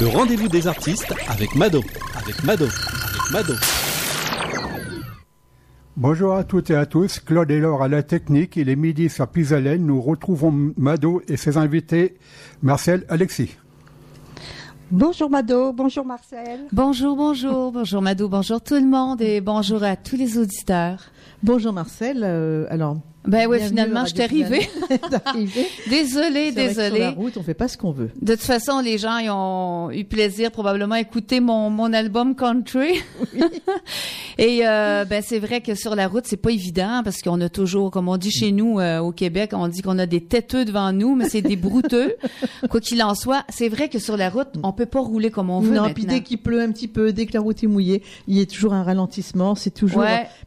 Le rendez-vous des artistes avec Mado, avec Mado, avec Mado. Bonjour à toutes et à tous, Claude et Laure à la technique, il est midi sur Pisalène, nous retrouvons Mado et ses invités, Marcel, Alexis. Bonjour Mado, bonjour Marcel. Bonjour, bonjour, bonjour Mado, bonjour tout le monde et bonjour à tous les auditeurs. Bonjour Marcel, euh, alors ben oui, finalement, je t'ai arrivé. désolée, désolée. Sur la route, on fait pas ce qu'on veut. De toute façon, les gens ils ont eu plaisir probablement à écouter mon, mon album Country. Et euh, ben c'est vrai que sur la route, c'est pas évident parce qu'on a toujours, comme on dit chez nous euh, au Québec, on dit qu'on a des têteux devant nous, mais c'est des brouteux. Quoi qu'il en soit, c'est vrai que sur la route, on peut pas rouler comme on veut. Non, puis dès qu'il pleut un petit peu, dès que la route est mouillée, il y a toujours un ralentissement. C'est toujours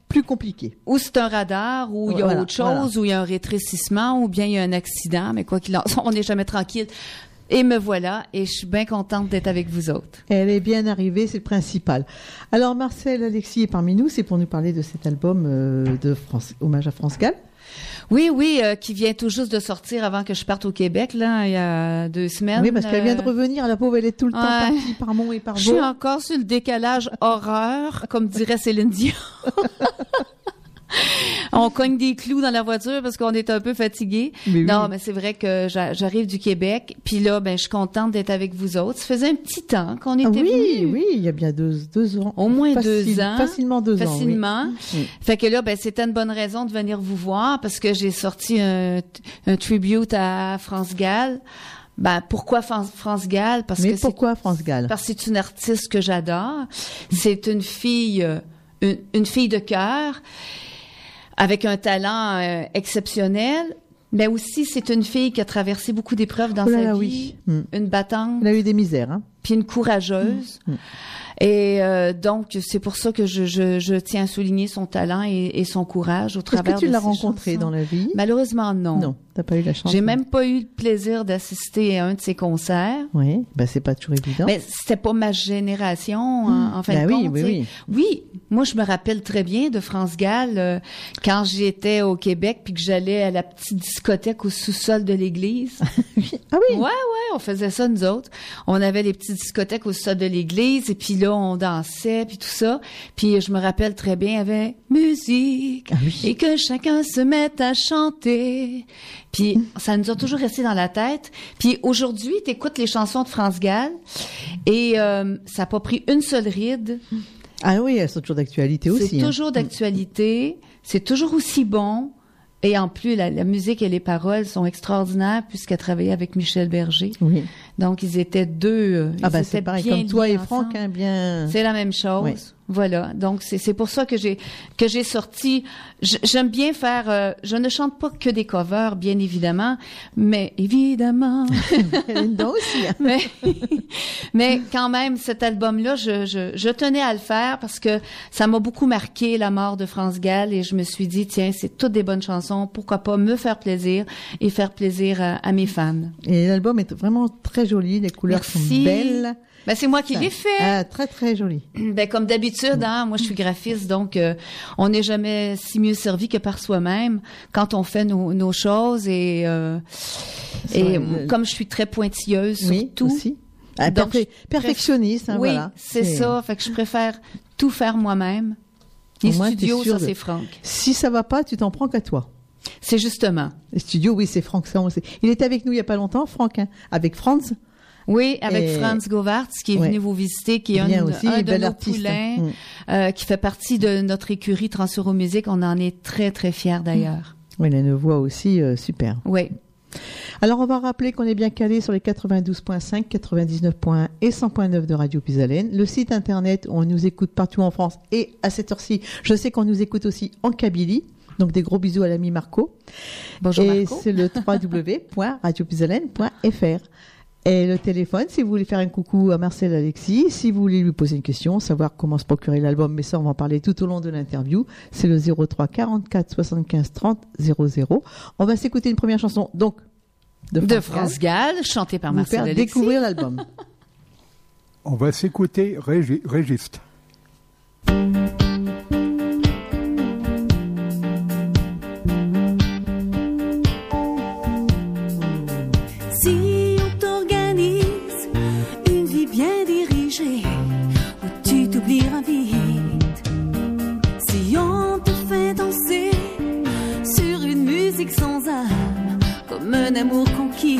plus compliqué. Ou c'est un radar, ou il y a autre chose où il y a un rétrécissement, ou bien il y a un accident, mais quoi qu'il en soit, on n'est jamais tranquille. Et me voilà, et je suis bien contente d'être avec vous autres. Elle est bien arrivée, c'est le principal. Alors Marcel Alexis est parmi nous, c'est pour nous parler de cet album euh, de France, hommage à France Gall. Oui, oui, euh, qui vient tout juste de sortir avant que je parte au Québec, là, il y a deux semaines. Oui, parce qu'elle vient de euh, revenir. La pauvre, elle est tout le temps partie par mont et par Je suis encore sur le décalage horreur, comme dirait Céline Dion. on cogne des clous dans la voiture parce qu'on est un peu fatigué. non, mais c'est vrai que j'arrive du Québec, puis là, ben, je suis contente d'être avec vous autres. Ça faisait un petit temps qu'on était ah, Oui, oui, il y a bien deux, deux ans. Au moins deux ans. Facilement deux ans. Facilement. Fait que là, ben, c'était une bonne raison de venir vous voir parce que j'ai sorti un, un tribute à France Gall. Ben, pourquoi France Gall? Parce Mais pourquoi France Gall? Parce que c'est une artiste que j'adore. C'est une fille, euh, une, une fille de cœur avec un talent euh, exceptionnel. Mais aussi, c'est une fille qui a traversé beaucoup d'épreuves dans oh sa vie. Hmm. Une battante. Elle a eu des misères. Hein? Puis une courageuse. Hmm. Hmm. Et euh, donc, c'est pour ça que je, je, je, tiens à souligner son talent et, et son courage au travers Est-ce que tu l'as rencontré dans la vie? Malheureusement, non. Non, t'as pas eu la chance. J'ai même pas eu le plaisir d'assister à un de ses concerts. Oui, ben c'est pas toujours évident. Mais c'était pas ma génération, en, en fin ben de oui, Oui, oui, oui. Moi, je me rappelle très bien de France Gall euh, quand j'étais au Québec puis que j'allais à la petite discothèque au sous-sol de l'église. ah oui? Ouais, ouais, on faisait ça nous autres. On avait les petites discothèques au sous-sol de l'église et puis là on dansait puis tout ça. Puis je me rappelle très bien, il y avait musique ah et que chacun se mette à chanter. Puis ça nous a toujours resté dans la tête. Puis aujourd'hui, tu écoutes les chansons de France Gall et euh, ça n'a pas pris une seule ride. Ah oui, elles sont toujours d'actualité aussi. C'est hein. toujours d'actualité. C'est toujours aussi bon. Et en plus, la, musique et les paroles sont extraordinaires puisqu'elle travaillait avec Michel Berger. Oui. Donc, ils étaient deux. Euh, ah ben c'est pareil, comme toi et Franck, hein, bien. C'est la même chose. Voilà. Donc c'est c'est pour ça que j'ai que j'ai sorti. J'aime bien faire. Euh, je ne chante pas que des covers, bien évidemment, mais évidemment. aussi. Hein. mais mais quand même, cet album-là, je, je je tenais à le faire parce que ça m'a beaucoup marqué la mort de France Gall et je me suis dit tiens, c'est toutes des bonnes chansons. Pourquoi pas me faire plaisir et faire plaisir à, à mes fans. Et l'album est vraiment très joli. Les couleurs sont belles. Ben, c'est moi qui l'ai fait. Ah, très, très joli. Ben, comme d'habitude, hein, moi, je suis graphiste, donc euh, on n'est jamais si mieux servi que par soi-même quand on fait nos, nos choses. Et, euh, et comme je suis très pointilleuse, surtout. Aussi. Ah, donc, perfectionniste, hein, oui, voilà. c'est ça. Fait que je préfère tout faire moi-même. Les studios, ça, c'est Franck. Si ça va pas, tu t'en prends qu'à toi. C'est justement. Les studios, oui, c'est Franck. Ça, Il était avec nous il y a pas longtemps, Franck, hein, avec Franz. Oui, avec Franz Govartz qui est venu vous visiter, qui est un, aussi, un de nos poulains, mm. euh, qui fait partie de notre écurie Transeuro Musique. On en est très très fiers d'ailleurs. Oui, il a une voix aussi euh, super. Oui. Alors on va rappeler qu'on est bien calé sur les 92.5, 99.1 et 100.9 de Radio Pisalène. Le site internet, on nous écoute partout en France et à cette heure-ci, je sais qu'on nous écoute aussi en Kabylie. Donc des gros bisous à l'ami Marco. Bonjour et c'est le www.radiopisalène.fr. Et le téléphone, si vous voulez faire un coucou à Marcel Alexis, si vous voulez lui poser une question, savoir comment se procurer l'album, mais ça on va en parler tout au long de l'interview, c'est le 03 44 75 30 00. On va s'écouter une première chanson, donc de France, Gall, chantée par Marcel faire Alexis. découvrir l'album. on va s'écouter Régiste. Si on te fait danser sur une musique sans âme, comme un amour conquis.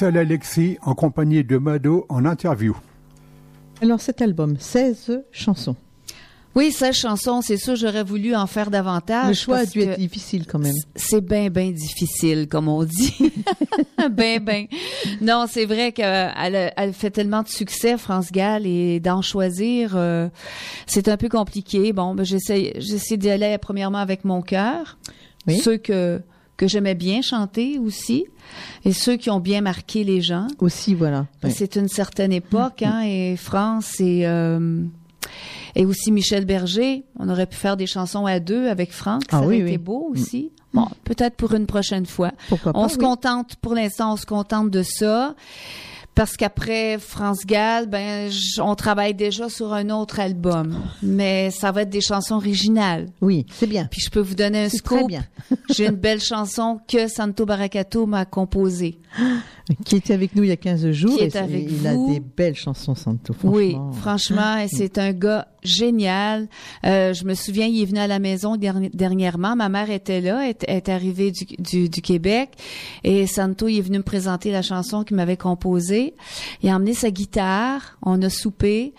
Marcel Alexis en compagnie de Mado en interview. Alors cet album, 16 chansons. Oui, cette chanson, c'est sûr, j'aurais voulu en faire davantage. Le choix a dû être difficile quand même. C'est bien, bien difficile, comme on dit. ben, ben. Non, c'est vrai qu'elle elle fait tellement de succès, France Gall, et d'en choisir, euh, c'est un peu compliqué. Bon, ben, j'essaie, j'essaie d'y aller premièrement avec mon cœur. Oui. Ceux que, que j'aimais bien chanter aussi, et ceux qui ont bien marqué les gens. Aussi, voilà. C'est une certaine époque, hein, et France et euh, et aussi Michel Berger. On aurait pu faire des chansons à deux avec Franck. Ah ça oui, aurait été oui. beau aussi. Bon, peut-être pour une prochaine fois. Pourquoi On pas, se contente, pour l'instant, on se contente de ça. Parce qu'après France Gall, ben, on travaille déjà sur un autre album. Mais ça va être des chansons originales. Oui, c'est bien. Puis je peux vous donner un scoop. bien. J'ai une belle chanson que Santo Baracato m'a composée. Qui était avec nous il y a 15 jours. Qui est et avec il a des belles chansons, Santo, franchement. Oui, franchement, et c'est un gars génial. Euh, je me souviens, il est venu à la maison derni- dernièrement. Ma mère était là, est, est arrivée du, du, du Québec, et Santo il est venu me présenter la chanson qu'il m'avait composée. Il a emmené sa guitare, on a soupé.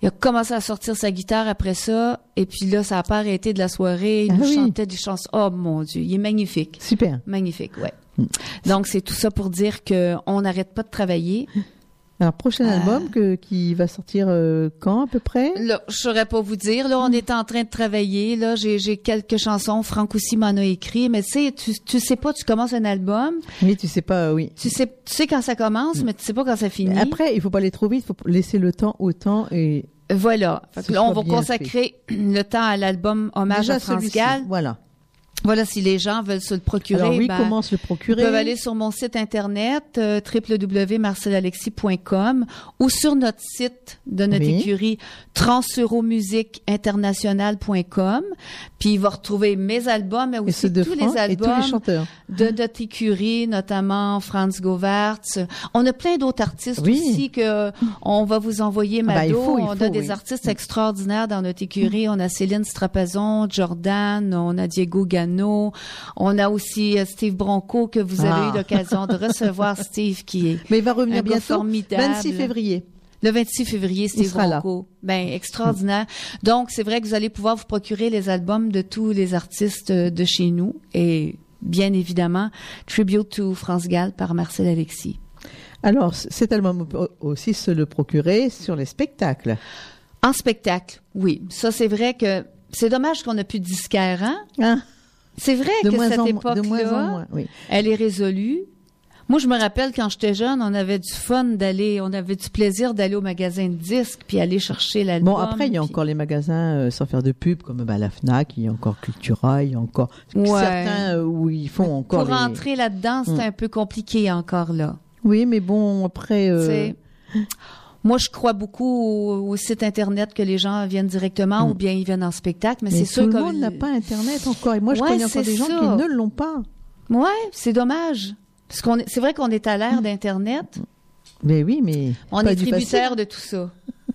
Il a commencé à sortir sa guitare après ça, et puis là, ça a pas arrêté de la soirée. Il Ah nous oui. chantait des chansons. Oh mon Dieu, il est magnifique. Super. Magnifique, ouais. Donc, c'est tout ça pour dire que on n'arrête pas de travailler. Alors, prochain Ah. album que, qui va sortir euh, quand à peu près? Là, je saurais pas vous dire. Là, on Hmm. est en train de travailler. Là, j'ai, j'ai quelques chansons. Franck aussi m'en a écrit. Mais tu sais, tu, tu sais pas, tu commences un album. Oui, tu sais pas, euh, oui. Tu sais, tu sais quand ça commence, mais tu sais pas quand ça finit. Après, il faut pas aller trop vite, il faut laisser le temps au temps et Voilà. Là, on va consacrer le temps à l'album Hommage déjà à France Gall. Voilà. Voilà, si les gens veulent se le procurer, Alors oui, ben, comment se le Ils procurer peuvent aller sur mon site internet euh, www.marcelalexis.com ou sur notre site de notre Oui. écurie transeurommusiqueinternational.com. Puis il va retrouver mes albums, mais et aussi de tous les et tous les albums chanteurs. de notre écurie, notamment Franz Govartz. On a plein d'autres artistes Oui. aussi que on va vous envoyer Ah ben, il Mado. faut, il on faut, a des oui. artistes extraordinaires dans notre écurie. On a Céline Strapazon, Jordan, on a Diego Gano, on a aussi euh, Steve Bronco que vous avez Ah. eu l'occasion de recevoir, Steve, qui est Mais il va revenir un bientôt, formidable. 26 février. le 26 février, Steve. Bronco. Ben, extraordinaire. Donc, c'est vrai que vous allez pouvoir vous procurer les albums de tous les artistes euh, de chez nous et bien évidemment, Tribute to France Gall par Marcel Alexis. Alors, cet album aussi se le procurer sur les spectacles. En spectacle, oui. Ça, c'est vrai que c'est dommage qu'on n'a plus de disquaire, hein? Hein C'est vrai de, que moins cette époque-là. Oui. elle est résolue. Moi, je me rappelle quand j'étais jeune, on avait du fun d'aller, on avait du plaisir d'aller au magasin de disques puis aller chercher l'album. Bon, après, il y a puis- encore les magasins, euh, sans faire de pub, comme bah, la FNAC, il y a encore Cultura, il y a encore Ouais. certains euh, où ils font encore Pour les- rentrer là-dedans, c'est Mm. un peu compliqué encore là. Oui, mais bon, après... euh. Moi, je crois beaucoup au, au site internet que les gens viennent directement Mm. ou bien ils viennent en spectacle, mais, mais c'est tout sûr le que monde n'a pas Internet encore. Et moi, je connais encore des gens qui ne l'ont pas. Ouais, c'est dommage. Parce qu'on est, c'est vrai qu'on est à l'ère d'Internet. Mais oui, mais... On est tributaire de tout ça.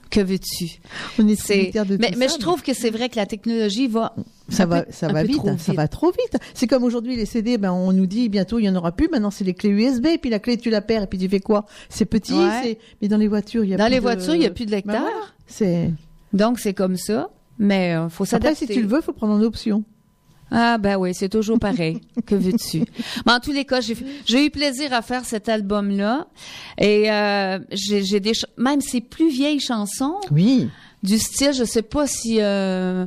Que veux-tu? On est C'est, tributaire de mais, tout mais ça, je trouve que c'est vrai que la technologie va. ça va, peu- ça va vite, hein, ça va trop vite. C'est comme aujourd'hui les CD, ben on nous dit bientôt il y en aura plus. Maintenant c'est les clés USB, et puis la clé tu la perds et puis tu fais quoi? C'est petit, Ouais. Mais dans les voitures il y a Dans plus les de- voitures, il n'y a plus de Ben lecteur. c'est. Donc, c'est comme ça. Mais euh, faut Après s'adapter. si tu le veux, faut prendre en option. Ah ben oui, c'est toujours pareil. que veux-tu? Mais en tous les cas, j'ai eu plaisir à faire cet album-là et euh, j'ai des même ces plus vieilles chansons Oui. du style, je sais pas si euh,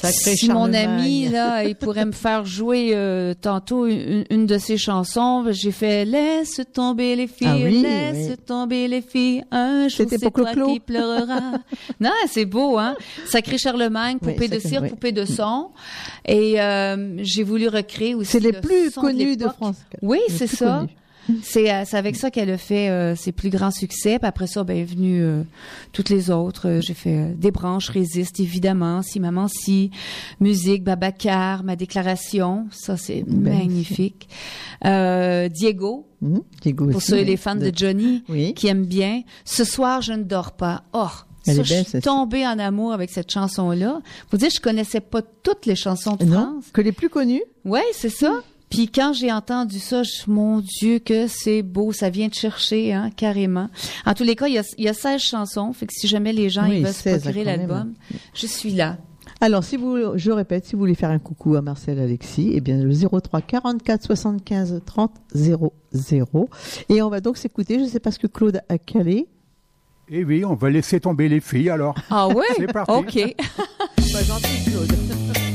Sacré si mon ami là, il pourrait me faire jouer euh, tantôt une, une de ses chansons. J'ai fait laisse tomber les filles, Ah oui, laisse oui. tomber les filles. Un jour c'est toi Clo-Clo. qui pleureras. non, c'est beau hein. Sacré Charlemagne, Oui, poupée de cire, poupée de son. Et euh, j'ai voulu recréer aussi. C'est les le plus son connus de. France. Oui, Les c'est plus ça. C'est euh, c'est avec ça qu'elle a fait euh, ses plus grands succès. Puis après ça, ben, est euh, toutes les autres. J'ai fait euh, Des branches résistent, évidemment. Si maman si. Musique, Babacar, Ma déclaration. Ça, c'est magnifique. Euh, Diego, Mhm. Diego pour ceux oui. les fans de Johnny Oui. qui aiment bien. Ce soir, je ne dors pas. Oh, ça, belle, je suis tombée en amour avec cette chanson-là. Faut dire, je connaissais pas toutes les chansons de Non, France. que les plus connus. Ouais, c'est ça. Puis quand j'ai entendu ça, je, mon Dieu, que c'est beau, ça vient te chercher, hein, carrément. En tous les cas, il y a, il y a 16 chansons, fait que si jamais les gens Oui, ils veulent se 16, procurer l'album, je suis là. Alors, si vous, je répète, si vous voulez faire un coucou à Marcel Alexis, eh bien, le 03 44 75 30 00. Et on va donc s'écouter, je ne sais pas ce que Claude a calé. Et oui, on va laisser tomber les filles alors. Ah ouais? C'est parti. OK. Pas gentil, Claude.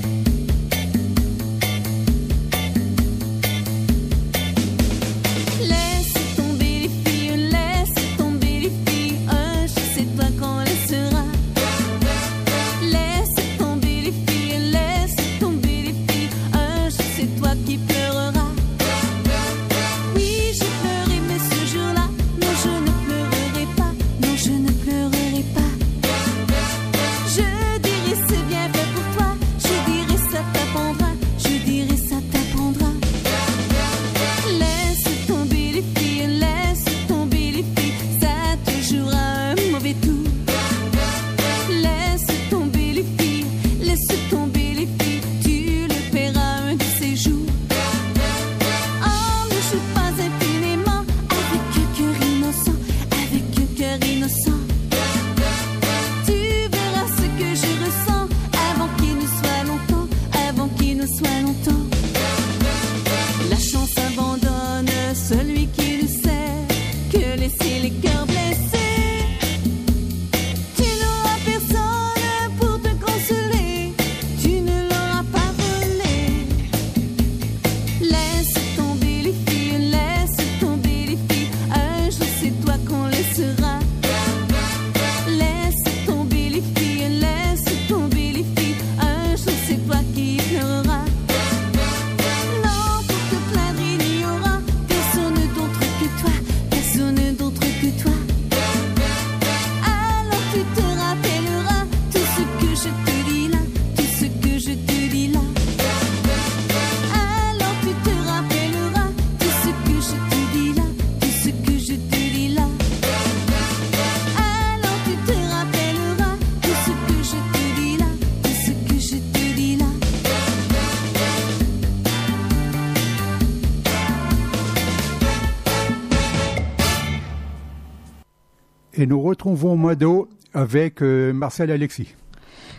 Et nous retrouvons Mado avec euh, Marcel Alexis.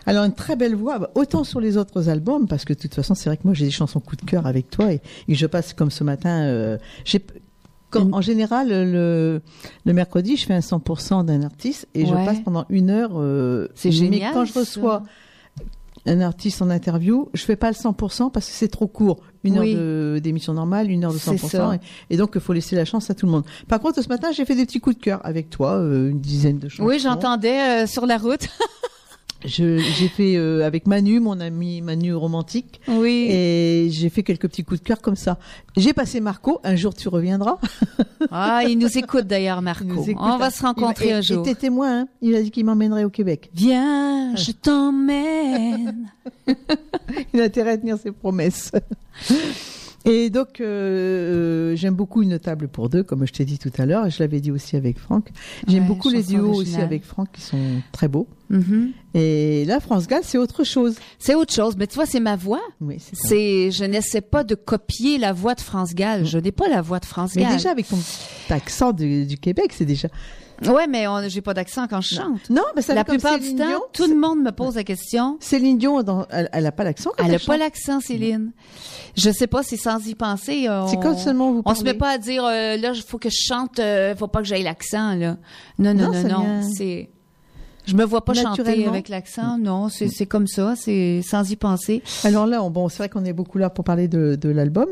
Alors une très belle voix, autant sur les autres albums, parce que de toute façon c'est vrai que moi j'ai des chansons coup de cœur avec toi et, et je passe comme ce matin. euh, j'ai- en général, le, le mercredi, je fais un 100% d'un artiste et je passe pendant une heure. euh, C'est mais génial, quand je ça. Un artiste en interview, je fais pas le 100% parce que c'est trop court. Une Oui. heure d'émission normale, une heure de C'est 100%. ça. Et, et donc, il faut laisser la chance à tout le monde. Par contre, ce matin, j'ai fait des petits coups de cœur avec toi, euh, une dizaine de chansons. Oui, j'entendais euh, sur la route. J'ai fait euh, avec Manu, mon ami Manu romantique, Oui. et j'ai fait quelques petits coups de cœur comme ça. J'ai passé Marco, un jour tu reviendras. Ah, il nous écoute d'ailleurs, Marco. Écoute, On va se rencontrer un jour. Et témoin, hein. il a dit qu'il m'emmènerait au Québec. Viens, je t'emmène. Il a intérêt à tenir ses promesses. Et donc, euh, euh, j'aime beaucoup une table pour deux, comme je t'ai dit tout à l'heure, et je l'avais dit aussi avec Franck. J'aime Ouais, beaucoup les duos aussi avec Franck, qui sont très beaux. Mhm. Et là, France Gall, c'est autre chose. C'est autre chose. Mais tu vois, c'est ma voix. Oui, c'est je n'essaie pas de copier la voix de France Gall. Je n'ai pas la voix de France Mais Gall. déjà, avec ton accent du, du Québec, c'est déjà... Ouais, mais j'ai pas d'accent quand je chante. Non, mais ça La plupart du temps, Dion. tout le monde me pose la question. Céline Dion, elle, elle a pas l'accent quand Elle elle a pas l'accent, Céline. Je sais pas, c'est sans y penser. C'est quand seulement vous On se parlez. met pas à dire euh, là, il faut que je chante, euh, faut pas que j'aille l'accent là. Non, non, Non, non, non. C'est, je me vois pas chanter avec l'accent. Non, c'est c'est comme ça, c'est sans y penser. Alors là, on- bon, c'est vrai qu'on est beaucoup là pour parler de, de l'album,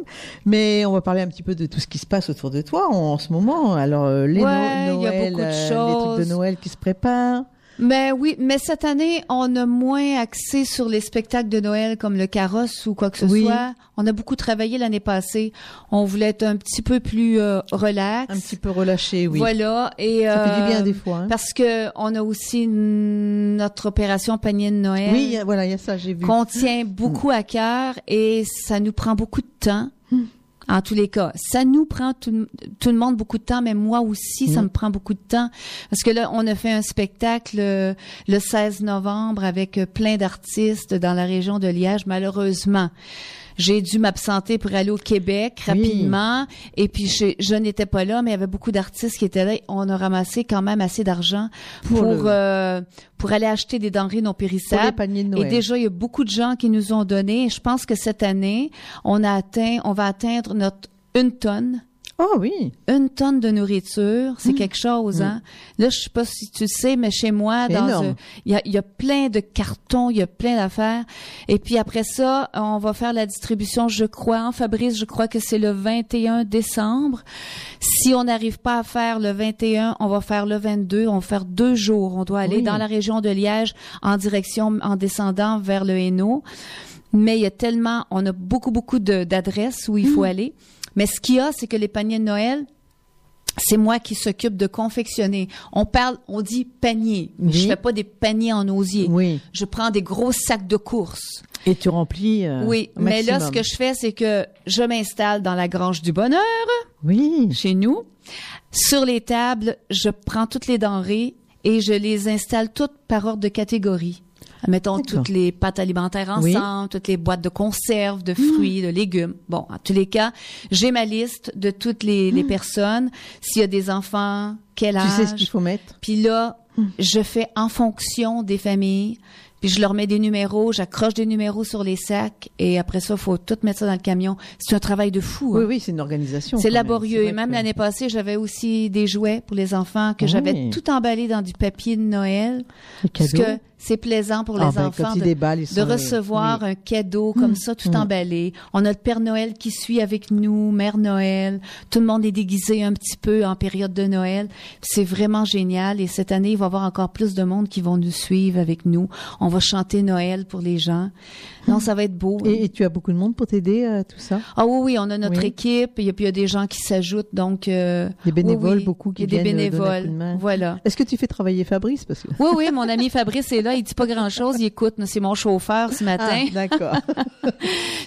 mais on va parler un petit peu de tout ce qui se passe autour de toi en, en ce moment. Alors euh, les Ouais, No- il y a Noël, beaucoup de euh, les trucs de choses. Noël qui se préparent. Mais oui, mais cette année, on a moins axé sur les spectacles de Noël comme le carrosse ou quoi que ce Oui. soit. On a beaucoup travaillé l'année passée. On voulait être un petit peu plus euh, relax. Un petit peu relâché, oui. Voilà. Et Ça fait du euh, bien des fois. hein. Parce que on a aussi notre opération panier de Noël. Oui, voilà, il y a ça, j'ai vu. qu'on tient beaucoup à cœur et ça nous prend beaucoup de temps. En tous les cas, ça nous prend tout, tout le monde beaucoup de temps, mais moi aussi, ça Mm. me prend beaucoup de temps. Parce que là, on a fait un spectacle euh, le 16 novembre avec euh, plein d'artistes dans la région de Liège. Malheureusement, j'ai dû m'absenter pour aller au Québec Oui. rapidement. Et puis, je, je n'étais pas là, mais il y avait beaucoup d'artistes qui étaient là. On a ramassé quand même assez d'argent Pour pour, le- euh, pour aller acheter des denrées non Pour les périssables. Et déjà, il y a beaucoup de gens qui nous ont donné. Et je pense que cette année, on a atteint, on va atteindre notre une tonne. Oh oui. Une tonne de nourriture, Mmh. c'est quelque chose, hein. Là, je sais pas si tu sais, mais chez moi, dans il y a, il y a plein de cartons, il y a plein d'affaires. Et puis après ça, on va faire la distribution, je crois, en Fabrice, je crois que c'est le 21 décembre. Si on n'arrive pas à faire le 21, on va faire le 22. On va faire deux jours. On doit aller Oui. dans la région de Liège en direction, en descendant vers le Hainaut. Mais il y a tellement, on a beaucoup, beaucoup d'adresses où il Mmh. faut aller. Mais ce qu'il y a, c'est que les paniers de Noël, c'est moi qui s'occupe de confectionner. On parle, on dit panier. mais Oui. Je fais pas des paniers en osier. Oui. Je prends des gros sacs de course. Et tu remplis. euh, oui, au mais là, ce que je fais, c'est que je m'installe dans la grange du bonheur Oui. chez nous. Sur les tables, je prends toutes les denrées et je les installe toutes par ordre de catégorie. Mettons toutes les pâtes alimentaires Oui. ensemble, toutes les boîtes de conserve, de fruits, de légumes. Bon, en tous les cas, j'ai ma liste de toutes les, les personnes. S'il y a des enfants, quel âge. Tu sais ce qu'il faut mettre? Puis là, je fais en fonction des familles. Puis je leur mets des numéros, j'accroche des numéros sur les sacs et après ça, faut tout mettre ça dans le camion. C'est un travail de fou. hein. Oui, oui, c'est une organisation. C'est laborieux. Et même que- l'année passée, j'avais aussi des jouets pour les enfants que Oui. j'avais tout emballé dans du papier de Noël. Parce que c'est plaisant pour Ah, les ben, enfants de, déballent, ils de sont- recevoir oui. un cadeau comme ça, tout Mm. emballé. On a le Père Noël qui suit avec nous, Mère Noël. Tout le monde est déguisé un petit peu en période de Noël. C'est vraiment génial. Et cette année, il va y avoir encore plus de monde qui vont nous suivre avec nous. On va chanter Noël pour les gens. Non, ça va être beau. hein. Et, et tu as beaucoup de monde pour t'aider à tout ça? Ah oui, oui, on a notre Oui. équipe, et puis il y a des gens qui s'ajoutent, donc... euh, Des bénévoles, oui, oui, beaucoup qui il y a des viennent euh, donner un coup de bénévoles, main. voilà. Est-ce que tu fais travailler Fabrice? Parce que... Oui, oui, mon ami Fabrice est là, il dit pas grand-chose, il écoute, c'est mon chauffeur ce matin. Ah, d'accord.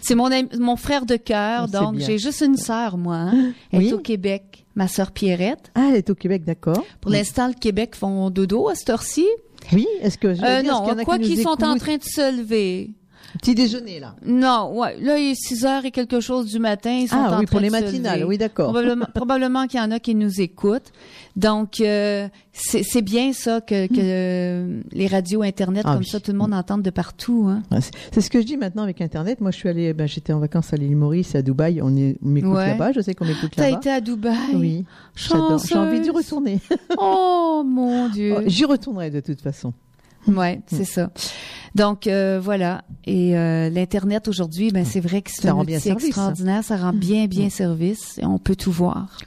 C'est mon, ami- mon frère de cœur, c'est donc j'ai juste une sœur, moi. hein. Elle Oui. est au Québec, ma sœur Pierrette. ah, elle est au Québec, d'accord. Pour l'instant, le Québec font dodo à cette heure-ci. Oui, est-ce que... je vais Euh, dire, non, a quoi qu'ils sont en train de se lever. Petit déjeuner, là. Non, ouais. Là, il est 6 heures et quelque chose du matin. Ils sont Ah en oui, train pour les matinales, oui, d'accord. Probablement, probablement qu'il y en a qui nous écoutent. Donc, euh, c'est bien ça que, que euh, les radios Internet, Hmm. Ah comme oui. ça, tout le monde entende de partout. Hein. Ouais, c'est- ce que je dis maintenant avec Internet. Moi, je suis allée, ben, j'étais en vacances à l'île Maurice à Dubaï. On m'écoute Ouais. là-bas. Je sais qu'on m'écoute T'as là-bas. été à Dubaï? Oui, j'adore. J'ai envie d'y retourner. Oh, mon Dieu. Oh, J'y retournerai de toute façon. Ouais, c'est ça. Donc euh, voilà. Et euh, l'internet aujourd'hui, ben c'est vrai que c'est un outil service, extraordinaire. Ça rend bien bien service. Et on peut tout voir.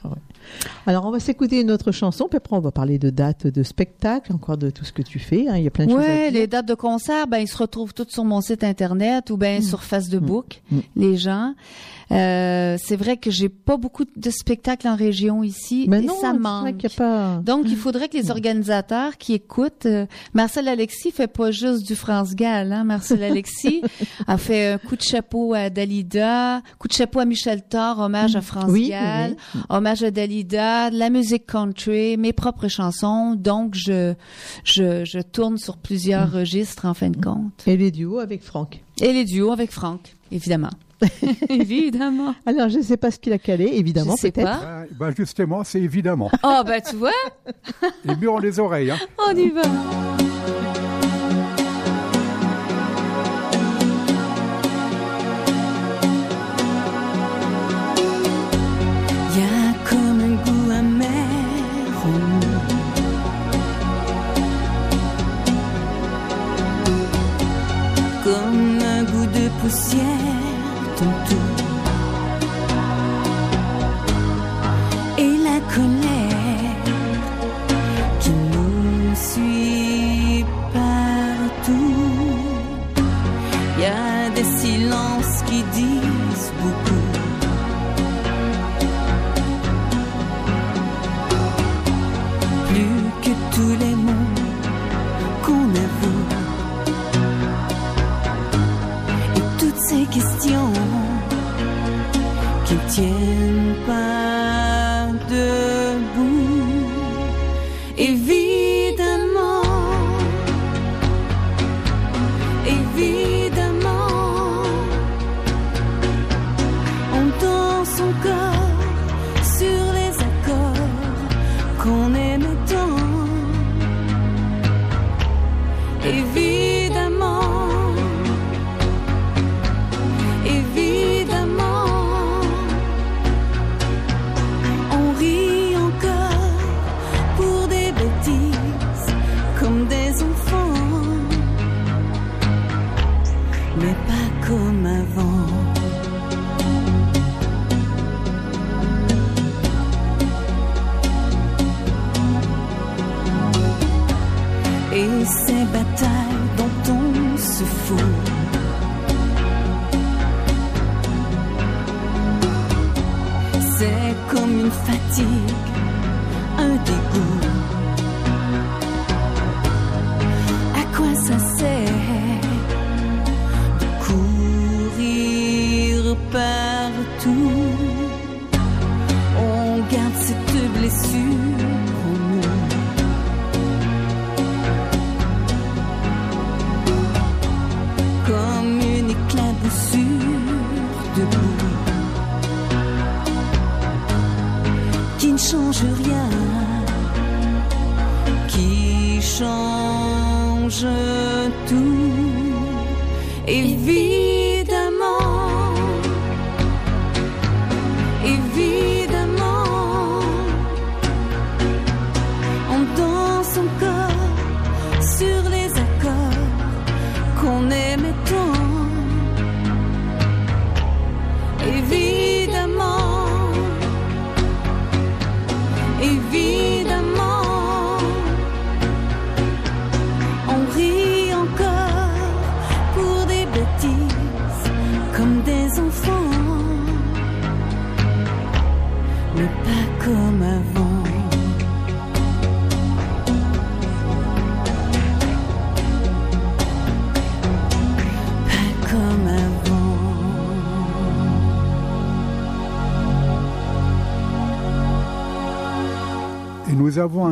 Alors, on va s'écouter une autre chanson, puis après, on va parler de dates de spectacle, encore de tout ce que tu fais. hein. Il y a plein de choses dire. les dates de concert, ben ils se retrouvent toutes sur mon site internet ou ben sur Facebook. Mm. Les gens. Euh, c'est vrai que j'ai pas beaucoup de spectacles en région ici. Mais et non, ça manque. pas. Donc, il faudrait que les organisateurs qui écoutent, euh, Marcel Alexis fait pas juste du France Gall, hein. Marcel Alexis a fait un coup de chapeau à Dalida, coup de chapeau à Michel Thor, hommage à France Oui, Gall, oui, oui. hommage à Dalida, de la musique country, mes propres chansons. Donc, je, je, je tourne sur plusieurs Mm. registres en fin de compte. Et les duos avec Franck. Et les duos avec Franck, évidemment. évidemment. Alors, je ne sais pas ce qu'il a calé, évidemment, Je sais peut-être. pas. Ben, ben, justement, c'est évidemment. Oh, ben, tu vois, Les murs ont les oreilles. Hein. on y va. Goût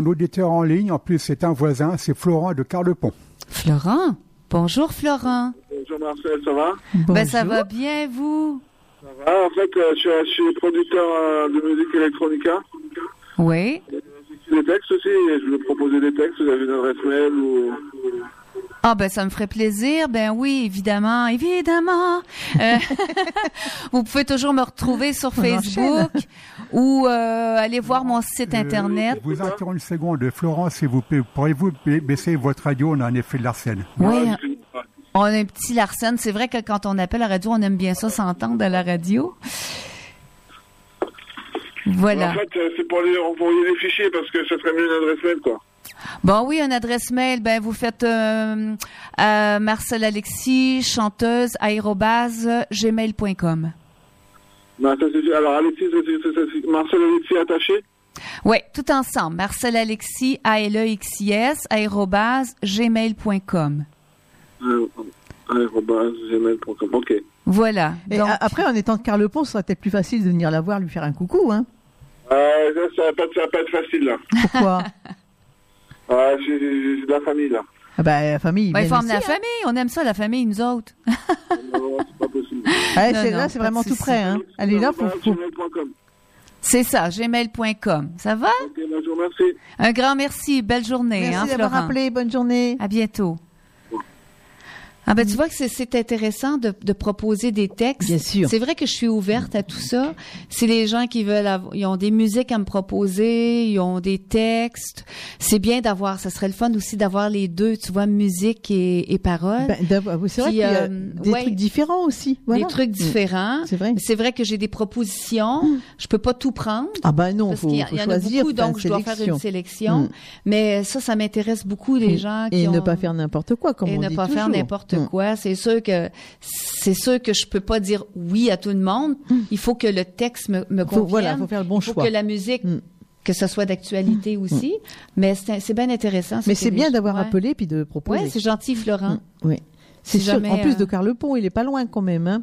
auditeur en ligne. En plus, c'est un voisin. C'est Florent de Carlepont. Florent. Bonjour, Florent. Bonjour Marcel, ça va? Ben, ça va bien, vous? Ça va, en fait, euh, je, suis, je suis producteur euh, de musique électronica. Oui. Des textes aussi, et je voulais proposer des textes, vous avez une adresse mail ou... Ah ben ça me ferait plaisir. Ben oui, évidemment, évidemment. Euh, vous pouvez toujours me retrouver sur Facebook ou euh, aller voir mon site Euh, internet. Je vous interromps une seconde. Florence, s'il vous plaît, pourriez-vous ba- baisser votre radio? On a un effet de l'arsène. Oui, on a un petit Larsen. C'est vrai que quand on appelle la radio, on aime bien ça s'entendre à la radio. Voilà. En fait, euh, c'est pour les envoyer des fichiers, parce que ça serait mieux une adresse mail, quoi. Bon, oui, une adresse mail, ben vous faites euh, euh, Marcel Alexis, chanteuse, aérobase, gmail.com. Non, ça suffit. Alors, Alexis, Marcel Alexis attaché? Oui, tout ensemble. Marcel Alexis, A-L-E-X-I-S, aérobase, gmail.com. euh, arobase gmail.com. Ok. Voilà. Et Donc, a- après, en étant de Carlepont, ce serait peut-être plus facile de venir la voir, lui faire un coucou, hein Euh, ça, ça va pas, ça va pas être facile, là. Pourquoi Ah, j'ai j'ai- j'ai de la famille, là. ah bah, la famille. ben, il bien faut emmener la hein. famille. On aime ça, la famille, nous autres. Non, c'est pas possible. Ouais, Non, c'est non, là, c'est vraiment tout près. Hein. Elle est là, faut, faut... C'est ça, gmail.com. Ça va? Ok, ben, je vous remercie. Un grand merci. Belle journée, Merci hein, d'avoir appelé. Bonne journée. À bientôt. Ah ben tu vois que c'est- intéressant de, de proposer des textes. Bien sûr. C'est vrai que je suis ouverte à tout ça. C'est les gens qui veulent avoir, ils ont des musiques à me proposer, ils ont des textes. C'est bien d'avoir, ça serait le fun aussi d'avoir les deux, tu vois, musique et, et paroles. Ben, d'avoir- c'est vrai qu'il y a euh, des ouais. trucs différents aussi. Voilà. Des trucs différents. C'est vrai. C'est vrai que j'ai des propositions. Je peux pas tout prendre. Ah bah non, Parce faut, qu'il y, a- faut il y en a beaucoup, donc je dois faire une sélection. Mm. Mais ça, ça m'intéresse beaucoup, les Et- gens qui Et ne pas faire n'importe quoi, comme et on ne dit pas faire n'importe Mm. quoi. C'est sûr que c'est sûr que je peux pas dire oui à tout le monde. Il faut que le texte me, me Faut- convienne. voilà, faut faire le bon Il faut choix. que la musique, Mm. que ça soit d'actualité aussi. Mais c'est bien intéressant. Mais ce c'est bien d'avoir ouais. appelé puis de proposer. Ouais, c'est gentil, Florent. Oui. C'est Si sûr. jamais, En plus euh, de Carlepont, il est pas loin quand même. Hein.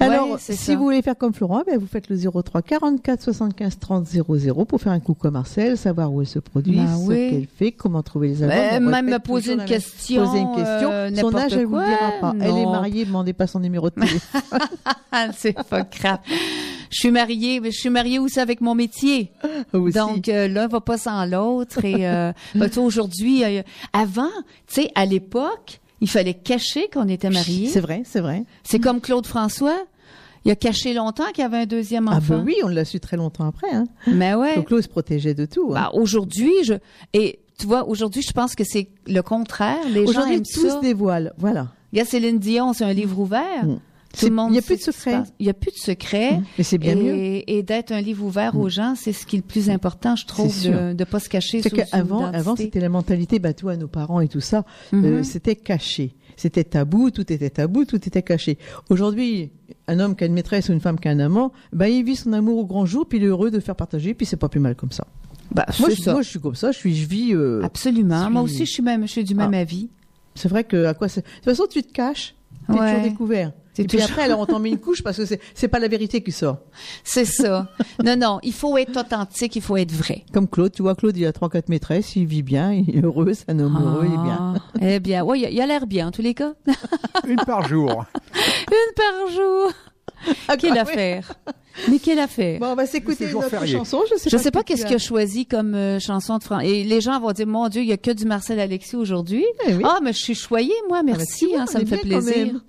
Alors, si ça. vous voulez faire comme Florent, ben, vous faites le 03 44 75 30 00 pour faire un coucou à Marcel, savoir où elle se produit, Ben ce oui. qu'elle fait, comment trouver les albums. Même poser une question, Poser une question. euh, Son âge, elle vous le quoi. dira pas. Elle est mariée, demandez pas son numéro de téléphone. C'est pas grave. Je suis mariée, mais je suis mariée aussi avec mon métier. Aussi. Donc euh, l'un va pas sans l'autre. Et euh, ben, aujourd'hui, euh, avant, tu sais, à l'époque, il fallait cacher qu'on était mariés. C'est vrai, c'est vrai. C'est comme Claude François. Il a caché longtemps qu'il y avait un deuxième Ah enfant. ben oui, on l'a su très longtemps après. Hein. Mais ouais. Donc Claude se protégeait de tout. hein. Bah, aujourd'hui, je et tu vois, aujourd'hui, je pense que c'est le contraire. Les gens aiment tout ça. se dévoile. Voilà. Il y a Céline Dion, c'est un livre ouvert. Mm. Tout le monde il y a plus de secret. Il y a plus de secret. Mm. Mais c'est bien et, mieux. Mm. Et d'être un livre ouvert aux gens, c'est ce qui est le plus important, je trouve, de ne pas se cacher C'est qu'avant, avant, c'était la mentalité, bah, toi, nos parents et tout ça, euh, c'était caché. C'était tabou, tout était tabou, tout était caché. Aujourd'hui, un homme qui a une maîtresse ou une femme qui a un amant, bah, il vit son amour au grand jour, puis il est heureux de faire partager, puis c'est pas plus mal comme ça. Bah, Moi, je, ça. moi, je suis comme ça, je suis, je vis, euh, Absolument. suis- Moi aussi, je suis même, je suis du même Ah. avis. c'est vrai que, à quoi c'est, de toute façon, tu te caches, t'es Ouais. toujours découvert. Et puis après, alors, on t'en met une couche parce que c'est, c'est pas la vérité qui sort. C'est ça. non, non, il faut être authentique, il faut être vrai. Comme Claude, tu vois, Claude, il a trois, quatre maîtresses, il vit bien, il est heureux, c'est un homme heureux, il est bien. Ah. Eh bien, ouais, il a- l'air bien, en tous les cas. Une par jour. Une par jour. Quelle Ah, oui. affaire. Mais quelle affaire. Bon, on va s'écouter notre férié. chanson. Je sais Je pas, sais pas ce que qu'est-ce qu'il a choisi comme euh, chanson de France. Et les gens vont dire, mon Dieu, il y a que du Marcel Alexis aujourd'hui. Eh oui. Ah, mais je suis choyée, moi, mais merci, tu vois, hein, ça me fait plaisir.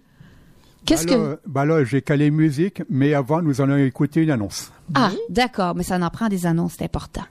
Qu'est-ce bah que... bah là, j'ai calé musique, mais avant, nous allons écouter une annonce. Ah, d'accord, mais ça en prend des annonces, c'est important.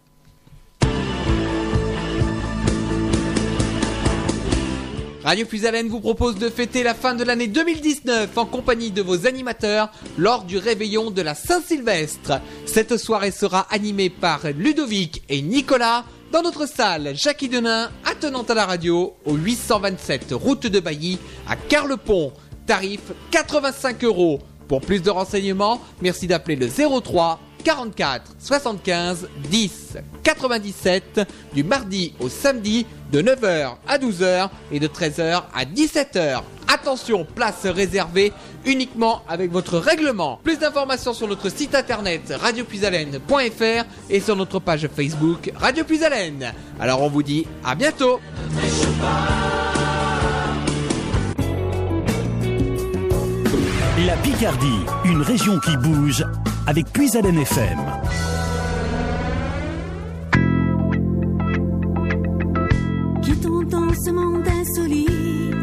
Radio Fusalène vous propose de fêter la fin de l'année 2019 en compagnie de vos animateurs lors du réveillon de la Saint-Sylvestre. Cette soirée sera animée par Ludovic et Nicolas dans notre salle Jackie Denain, attenante à la radio, au 827 route de Bailly à Carlepont. Tarif 85 euros. Pour plus de renseignements, merci d'appeler le 03 44 75 10 97 du mardi au samedi de 9h à 12h et de 13h à 17h. Attention, place réservée uniquement avec votre règlement. Plus d'informations sur notre site internet radiopuisalène.fr et sur notre page Facebook Radio Puisalène. Alors on vous dit à bientôt La Picardie, une région qui bouge avec Puis-Allen FM. Quittons dans ce monde insolite.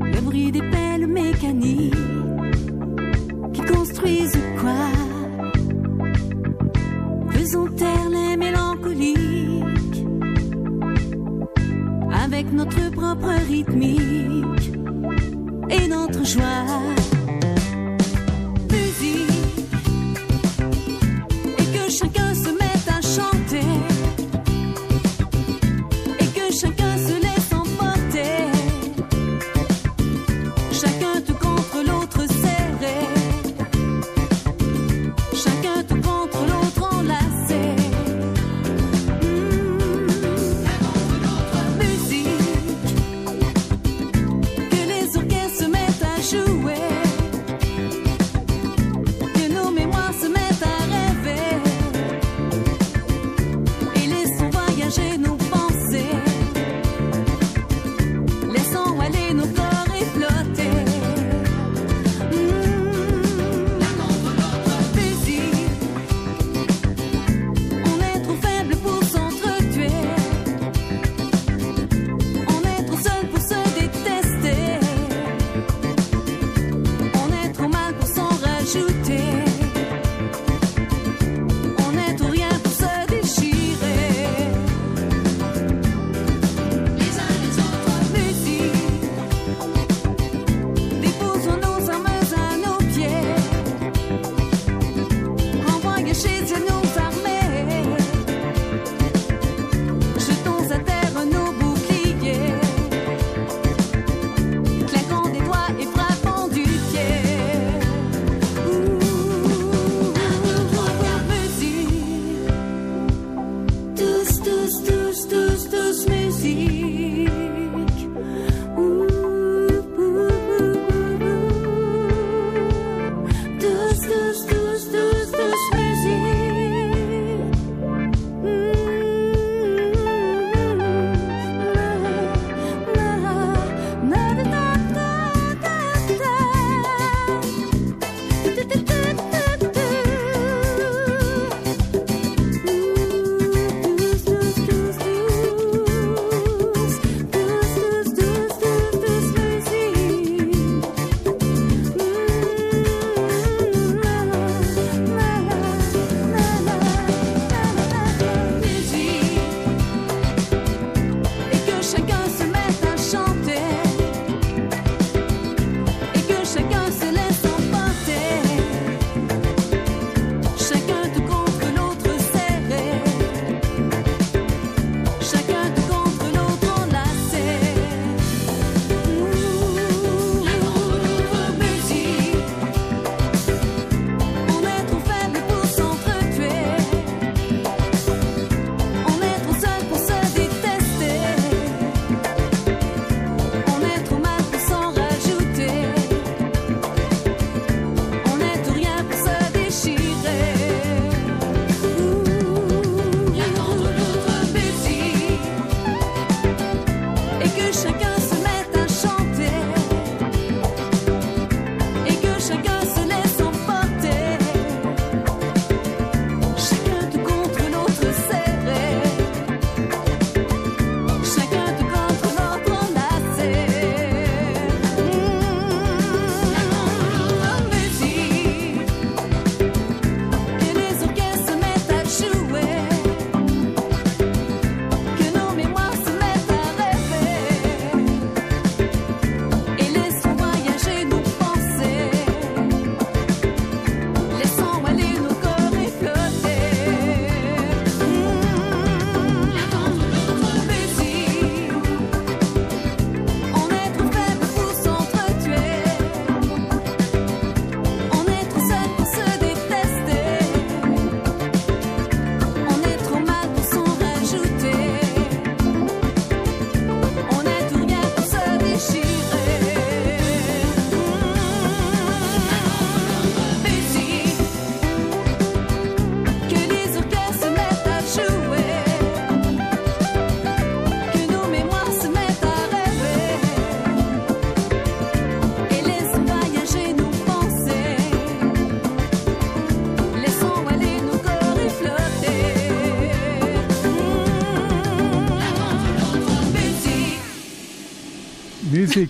Le bruit des pelles mécaniques qui construisent quoi? Faisons taire les mélancoliques avec notre propre rythmique et notre joie.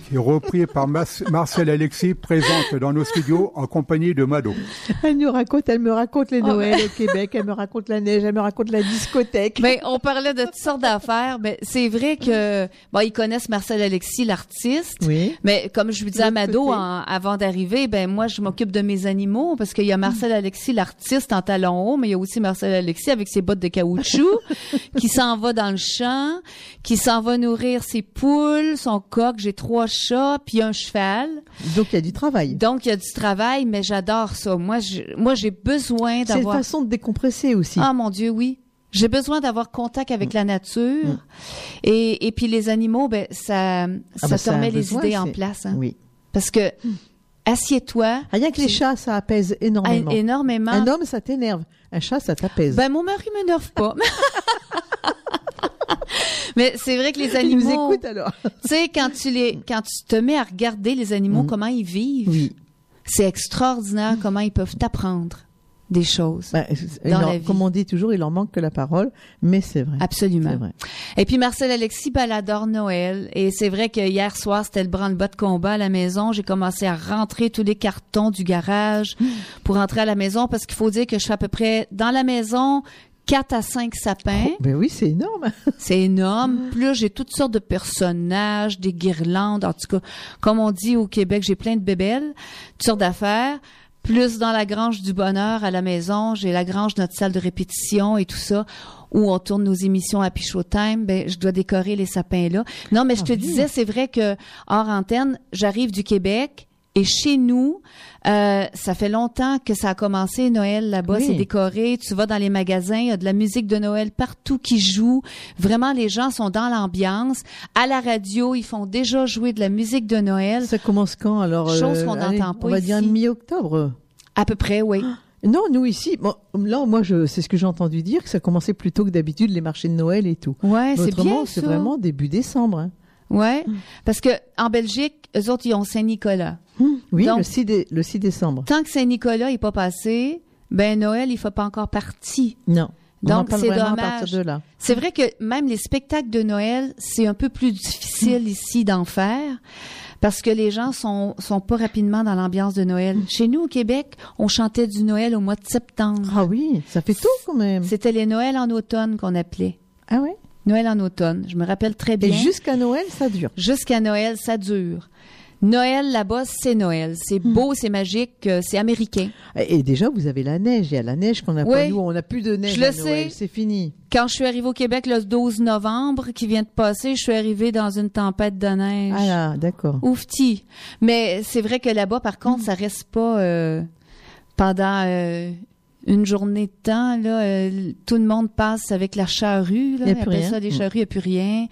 Classique et repris par Marcel Alexis, présente dans nos studios en compagnie de Mado. Elle nous raconte, elle me raconte les Oh, Noëls au Québec, elle me raconte la neige, elle me raconte la discothèque. Ben, on parlait de toutes sortes d'affaires. Ben, c'est vrai que, bon, ils connaissent Marcel Alexis, l'artiste. Oui. Mais comme je vous disais à Mado en- avant d'arriver, ben moi je m'occupe de mes animaux parce qu'il y a Marcel Alexis l'artiste en talons hauts, mais il y a aussi Marcel Alexis avec ses bottes de caoutchouc qui s'en va dans le champ, qui s'en va nourrir ses poules, son coq, j'ai trois chats, puis un cheval. Donc il y a du travail. Donc il y a du travail, mais j'adore ça. Moi je, moi j'ai besoin C'est une d'avoir façon de décompresser aussi. ah mon Dieu, oui. J'ai besoin d'avoir contact avec la nature. Et, et puis les animaux, ben ça, ça Ah ben, te ça a remet les besoin, idées en place. hein. Oui. Parce que assieds-toi. Rien que les chats, ça apaise Ah, énormément. énormément. Un homme, ça t'énerve. Un chat, ça t'apaise. Ben mon mari m'énerve pas. Mais c'est vrai que les nous animaux, alors. tu sais, quand tu les, quand tu te mets à regarder les animaux, comment ils vivent, Oui. c'est extraordinaire comment ils peuvent t'apprendre des choses. Ben, Dans leur- la vie. Comme on dit toujours, il leur manque que la parole, mais c'est vrai. Absolument. Vrai. Et puis Marcel Alexis, elle adore Noël. Et c'est vrai que hier soir, c'était le branle-bas de combat à la maison. J'ai commencé à rentrer tous les cartons du garage pour rentrer à la maison parce qu'il faut dire que je fais à peu près dans la maison 4 à 5 sapins. Ben oui, c'est énorme. C'est énorme. Plus j'ai toutes sortes de personnages, des guirlandes. En tout cas, comme on dit au Québec, j'ai plein de bébelles, toutes sortes d'affaires. Plus dans la grange du bonheur à la maison, j'ai la grange, notre salle de répétition et tout ça, où on tourne nos émissions à Pichot Time. Ben, je dois décorer les sapins là. Non, mais je te Ah oui. disais, c'est vrai que hors antenne, j'arrive du Québec. Et chez nous, euh, ça fait longtemps que ça a commencé Noël là-bas, Oui. c'est décoré. Tu vas dans les magasins, il y a de la musique de Noël partout qui joue. Vraiment, les gens sont dans l'ambiance. À la radio, ils font déjà jouer de la musique de Noël. Ça commence quand alors Chose euh, qu'on n'entend pas On va dire ici. mi-octobre. À peu près, oui. Non, nous ici, bon, là, moi, je, c'est ce que j'ai entendu dire, que ça commençait plus tôt que d'habitude les marchés de Noël et tout. Ouais, c'est bien c'est vraiment début décembre. hein. Ouais, parce que en Belgique, eux autres, ils ont Saint-Nicolas. Oui, Donc- le 6, dé- le 6 décembre. Tant que Saint-Nicolas n'est pas passé, ben Noël, il fait pas encore partie. Non. Donc, c'est dommage. C'est vrai que même les spectacles de Noël, c'est un peu plus difficile ici d'en faire parce que les gens sont sont pas rapidement dans l'ambiance de Noël. Chez nous au Québec, on chantait du Noël au mois de septembre. Ah oui, ça fait tôt quand même. C'était les Noëls en automne qu'on appelait. Ah ouais? Noël en automne, je me rappelle très bien. Et jusqu'à Noël, ça dure. Jusqu'à Noël, ça dure. Noël là-bas, c'est Noël. C'est Hmm. beau, c'est magique, euh, c'est américain. Et déjà, vous avez la neige. Il y a la neige qu'on n'a pas Oui. nous. On n'a plus de neige Je le Noël. sais. C'est fini. Quand je suis arrivée au Québec le 12 novembre qui vient de passer, je suis arrivée dans une tempête de neige. Ah là, d'accord. Oufti. Mais c'est vrai que là-bas, par contre, ça reste pas euh, pendant euh, une journée de temps. Là, euh, tout le monde passe avec la charrue. Là, Il y a plus rien. ça des Mm. charrues, il n'y a plus rien.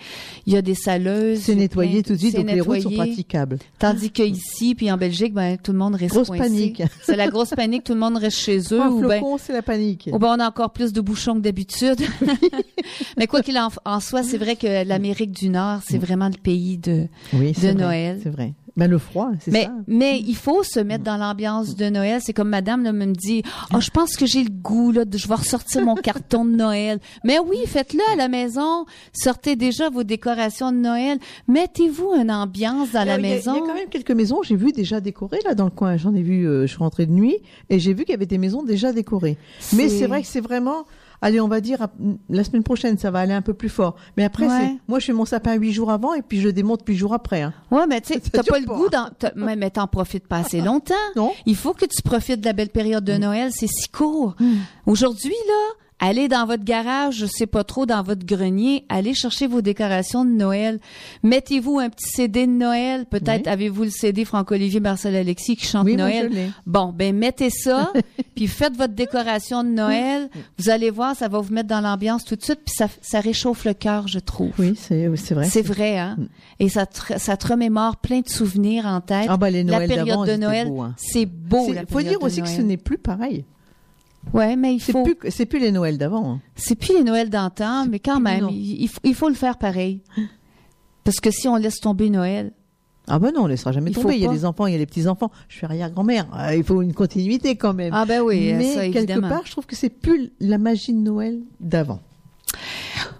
Il y a des saleuses. C'est nettoyé tout de suite, donc les routes sont nettoyé. praticables. Tandis que ici, puis en Belgique, ben, tout le monde reste Grosse coincé. panique. C'est la grosse panique, tout le monde reste chez eux. Un ou ben, flocon, c'est la panique. ou ben, on a encore plus de bouchons que d'habitude. Mais quoi qu'il en, en soit, c'est vrai que l'Amérique du Nord, c'est vraiment le pays de, oui, c'est de vrai, Noël. C'est vrai. Ben, le froid, c'est mais, ça. mais il faut se mettre dans l'ambiance de Noël. C'est comme madame là, me dit, oh, je pense que j'ai le goût, là, de, je vais ressortir mon carton de Noël. Mais oui, faites-le à la maison. Sortez déjà vos décorations de Noël. Mettez-vous une ambiance dans la il maison. Il y a quand même quelques maisons, j'ai vu déjà décorées là dans le coin. J'en ai vu, euh, je suis rentrée de nuit et j'ai vu qu'il y avait des maisons déjà décorées. Mais c'est vrai que c'est vraiment, allez, on va dire la semaine prochaine, ça va aller un peu plus fort. Mais après, Ouais. moi, je fais mon sapin huit jours avant et puis je le démonte huit jours après. Hein. Ouais, mais tu sais, t'as pas le goût mais, mais t'en profites pas assez longtemps. Non. Il faut que tu profites de la belle période de Noël. C'est si court. Hmm. Aujourd'hui, là, allez dans votre garage, je sais pas trop, dans votre grenier, allez chercher vos décorations de Noël. Mettez-vous un petit CD de Noël. Peut-être Oui. avez-vous le CD Franck-Olivier Marcel Alexis qui chante Oui, moi, Noël. je. Bon, ben mettez ça, puis faites votre décoration de Noël. Vous allez voir, ça va vous mettre dans l'ambiance tout de suite, puis ça, ça réchauffe le cœur, je trouve. Oui, c'est, vrai. C'est vrai, hein? Et ça te, ça te remémore plein de souvenirs en tête. Ah bah, les la Noëls période de Noël, beau, hein. c'est beau. La faut dire aussi que ce Noël. n'est plus pareil. Ouais, mais il faut. plus, c'est plus les Noëls d'avant. hein. C'est plus les Noëls d'antan, mais quand plus, même, il, il faut, il faut le faire pareil. Parce que si on laisse tomber Noël, Ah ben non, on laissera jamais Il tomber. Il y a des enfants, il y a les petits enfants. Je suis arrière-grand-mère. Euh, il faut une continuité quand même. ah ben oui, Mais ça quelque évidemment. part, je trouve que c'est plus la magie de Noël d'avant.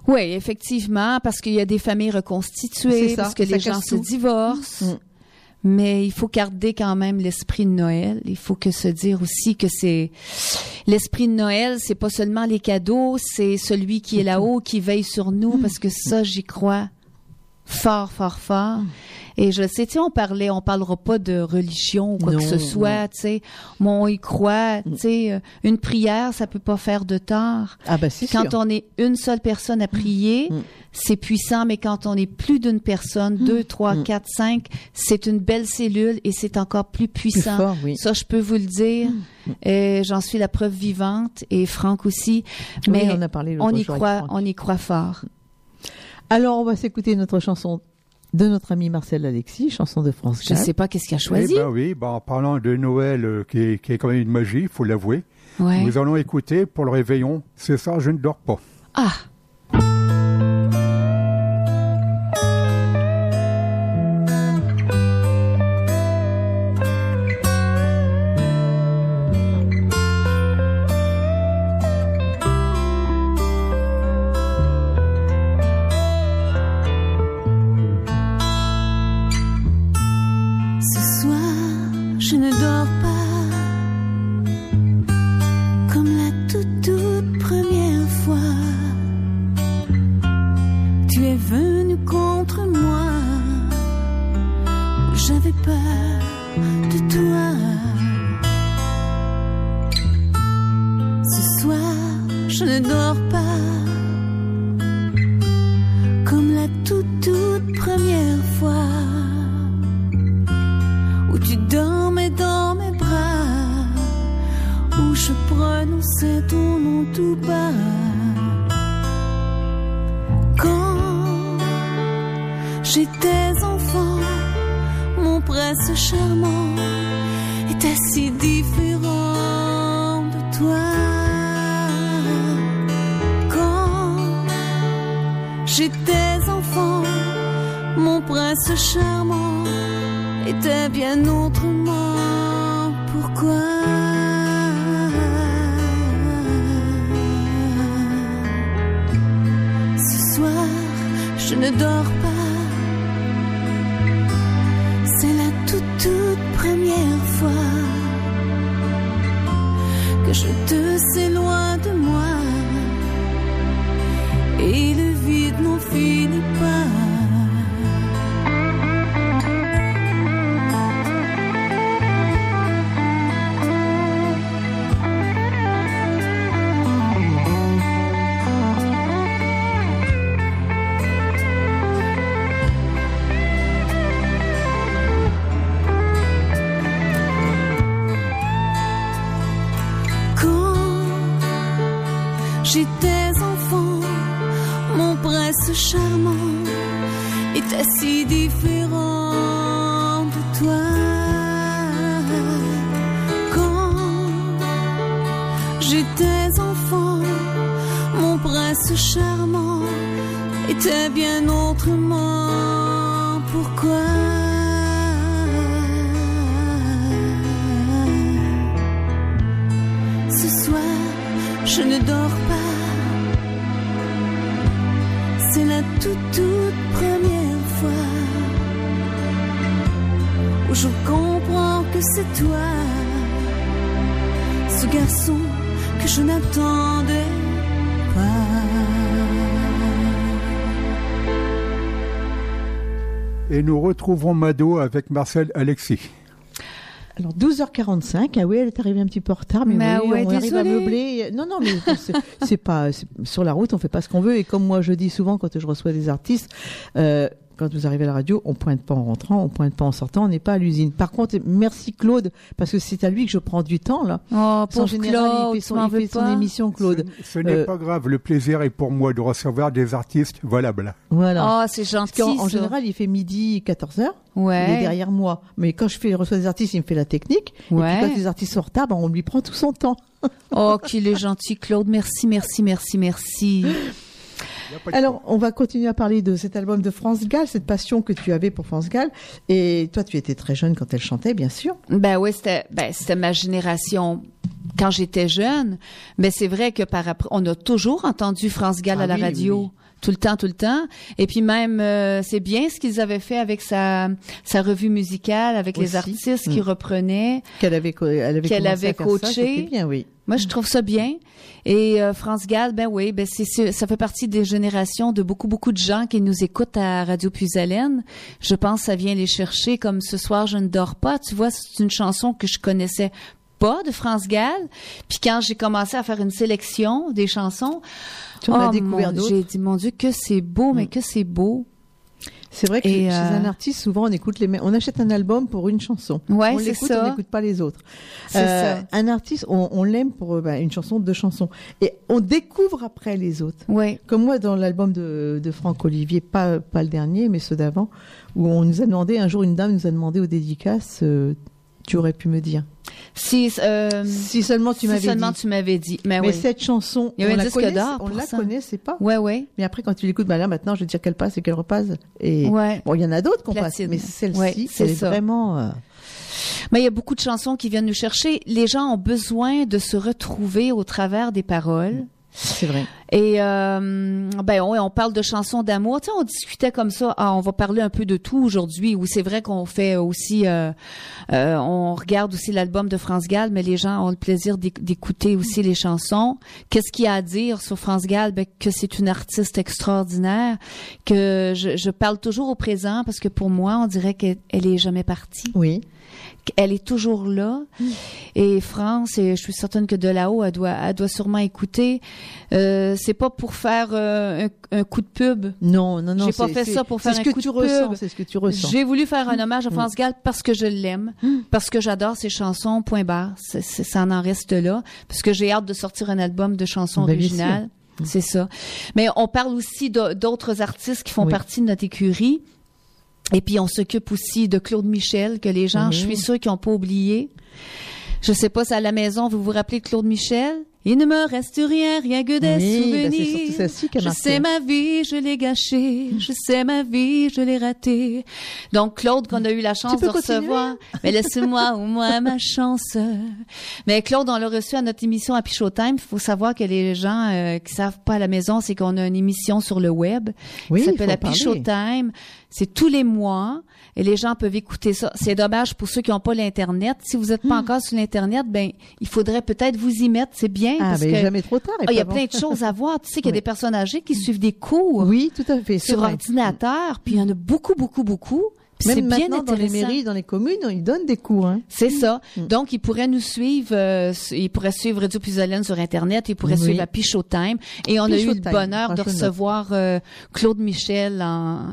Oui, effectivement, parce qu'il y a des familles reconstituées, ça, parce que les gens se divorcent. Mm. Mais il faut garder quand même l'esprit de Noël. Il faut que se dire aussi que c'est l'esprit de Noël, c'est pas seulement les cadeaux, c'est celui qui est là-haut qui veille sur Mm. nous, parce que ça, j'y crois fort, fort, fort. Mm. Et je sais, tu sais, on parlait, on parlera pas de religion ou quoi Non, que ce soit, tu sais. Mais on y croit, tu sais. euh, Une prière, ça peut pas faire de tort. Ah bah c'est Quand sûr. on est une seule personne à prier, Mm. c'est puissant, mais quand on est plus d'une personne, deux, trois, Mm. quatre, cinq, c'est une belle cellule et c'est encore plus Plus puissant. fort, oui. Ça, je peux vous le dire. Euh, J'en suis la preuve vivante et Franck aussi. Mais Oui, on a parlé on y croit, on y croit fort. Alors, on va s'écouter notre chanson de notre ami Marcel Alexis, chanson de France Je Gall. sais pas qu'est-ce qu'il a Eh choisi. ben oui, ben, en parlant de Noël, euh, qui, est, qui est quand même une magie, il faut l'avouer. Ouais. Nous allons écouter pour le réveillon. C'est ça, je ne dors pas. Ah, je ne dors pas comme la toute, toute première fois où tu dormais dans mes bras, où je prononçais ton nom tout bas. Quand j'étais enfant, mon prince charmant charmant était bien autrement. Pourquoi? Ce soir, je ne dors. Retrouvons Mado avec Marcel Alexis. Alors 12h45, ah oui, elle est arrivée un petit peu en retard, mais Mais oui, ouais, on arrive à meubler. Non, non, mais c'est- pas sur la route, on fait pas ce qu'on veut. Et comme moi je dis souvent quand je reçois des artistes, euh, quand vous arrivez à la radio, on pointe pas en rentrant, on pointe pas en sortant, on n'est pas à l'usine. Par contre, merci Claude, parce que c'est à lui que je prends du temps là. oh, pour général, Claude, il fait son, il fait son émission, Claude. Ce, ce n'est Euh, pas grave, le plaisir est pour moi de recevoir des artistes valables. Voilà. Oh, c'est gentil. en général, il fait midi 14h. ouais. Il est derrière moi. Mais quand je fais reçois des artistes, il me fait la technique. Et Ouais. puis quand les artistes sont en retard, ben, on lui prend tout son temps. Oh, qu'il est gentil, Claude. Merci, merci, merci, merci. Alors, on va continuer à parler de cet album de France Gall, cette passion que tu avais pour France Gall. Et toi, tu étais très jeune quand elle chantait, bien sûr. Ben oui, c'était ben, c'était ma génération quand j'étais jeune. Mais c'est vrai que par après, on a toujours entendu France Gall Ah à la oui, radio. oui, tout le temps, tout le temps. Et puis même, euh, c'est bien ce qu'ils avaient fait avec sa sa revue musicale, avec les artistes qui Mm. reprenaient. Qu'elle avait, co- elle avait, Qu'elle avait ça, coaché. c'était bien, oui. Moi, je trouve ça bien. Et euh, France Gall, ben oui, ben c'est, c'est- ça fait partie des générations de beaucoup, beaucoup de gens qui nous écoutent à Radio Puisalène. Je pense que ça vient les chercher comme ce soir, je ne dors pas. Tu vois, c'est une chanson que je connaissais pas de France Gall. Puis quand j'ai commencé à faire une sélection des chansons, Tu oh, découvert j'ai dit, mon Dieu, que c'est beau, mais Mm. que c'est beau. C'est vrai que Et, chez euh, un artiste, souvent, on écoute les mêmes. On achète un album pour une chanson. Ouais, on c'est l'écoute, ça. on n'écoute pas les autres. C'est Euh, ça. Un artiste, on, on l'aime pour euh, bah, une chanson, deux chansons, et on découvre après les autres. Ouais. Comme moi, dans l'album de, de Franck Olivier, pas, pas le dernier, mais ceux d'avant, où on nous a demandé, un jour, une dame nous a demandé aux dédicaces, euh, tu aurais pu me dire? Si, euh, Si seulement tu si m'avais seulement dit. tu m'avais dit. Mais, Mais oui. cette chanson, on la connaît, on la connaissait pas. Ouais, ouais. Mais après, quand tu l'écoutes, bah là, maintenant, je veux dire qu'elle passe et qu'elle repasse. Et Ouais. bon, il y en a d'autres qu'on passe, mais celle-ci, Ouais, c'est vraiment. euh, Mais il y a beaucoup de chansons qui viennent nous chercher. Les gens ont besoin de se retrouver au travers des paroles. C'est vrai. Et euh, ben ouais, on parle de chansons d'amour. Tu sais, on discutait comme ça. Ah, on va parler un peu de tout aujourd'hui. Où c'est vrai qu'on fait aussi, euh, euh, on regarde aussi l'album de France Gall, mais les gens ont le plaisir d'éc- d'écouter aussi les chansons. Qu'est-ce qu'il y a à dire sur France Gall? Ben que c'est une artiste extraordinaire. Que je, je parle toujours au présent parce que pour moi, on dirait qu'elle elle est jamais partie. Oui. Elle est toujours là. Et France, et je suis certaine que de là-haut, elle doit, elle doit sûrement écouter. Euh, c'est pas pour faire euh, un, un coup de pub. Non, non, non. J'ai pas fait ça pour faire un coup de ressens. pub. C'est ce que tu ressens. J'ai voulu faire un hommage à France Gall parce que je l'aime, parce que j'adore ses chansons, point barre. C'est- c'est- ça en reste là. Parce que j'ai hâte de sortir un album de chansons Ben, originales. C'est ça. Mais on parle aussi d'autres artistes qui font Oui. partie de notre écurie. Et puis on s'occupe aussi de Claude Michel, que les gens, Mhm. je suis sûre qu'ils n'ont pas oublié. Je sais pas si à la maison, vous vous rappelez de Claude Michel? Il ne me reste rien, rien que des Oui, ben, souvenirs. je sais ma vie, je l'ai gâchée. Je sais ma vie, je l'ai ratée. Donc Claude, qu'on a eu la chance de continuer? recevoir. Mais laissez-moi au moins ma chance. Mais Claude, on l'a reçu à notre émission à Pichot Time. Il faut savoir que les gens euh, qui savent pas à la maison, c'est qu'on a une émission sur le web Oui, qui s'appelle la. Pichot Time. C'est tous les mois et les gens peuvent écouter ça. C'est dommage pour ceux qui n'ont pas l'internet. Si vous n'êtes pas encore sur l'internet, ben il faudrait peut-être vous y mettre. C'est bien Ah, parce mais que jamais trop tard. ah, il y a plein de choses à voir. Tu sais qu'il y a Oui. des personnes âgées qui suivent des cours Oui, tout à fait. sur vrai. ordinateur, puis il y en a beaucoup, beaucoup, beaucoup. Même bien maintenant, dans les mairies, dans les communes, ils donnent des cours. Hein. C'est ça. Mm. Donc, ils pourraient nous suivre, euh, ils pourraient suivre Radio Puisalène sur Internet, ils pourraient Oui. suivre à Pichot Time. Et on a eu le bonheur de recevoir euh, Claude Michel en-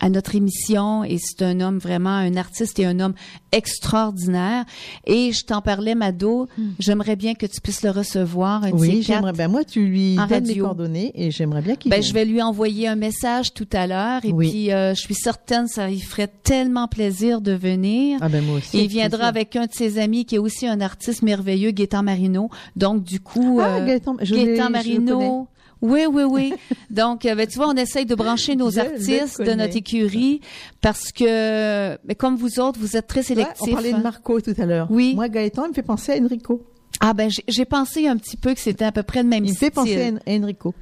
à notre émission. Et c'est un homme vraiment, un artiste et un homme extraordinaire. Et je t'en parlais, Mado, j'aimerais bien que tu puisses le recevoir. un. Oui, j'aimerais bien. Moi, tu lui donnes radio. coordonnées et j'aimerais bien qu'il Ben, vienne. je vais lui envoyer un message tout à l'heure et Oui. puis euh, je suis certaine ça lui ferait tellement plaisir de venir. Ah ben moi aussi. il viendra plaisir. avec un de ses amis qui est aussi un artiste merveilleux, Gaétan Marino. Donc du coup, Ah, euh, je Gaétan. Marino. Oui, oui, oui. Donc, euh, ben, tu vois, on essaye de brancher nos Je artistes de notre écurie parce que, mais comme vous autres, vous êtes très Ouais, sélectifs. on parlait de hein. Marco tout à l'heure. Oui. Moi, Gaëtan, il me fait penser à Enrico. Ah ben, j'ai- pensé un petit peu que c'était à peu près le même Il me style. fait penser à En- à Enrico.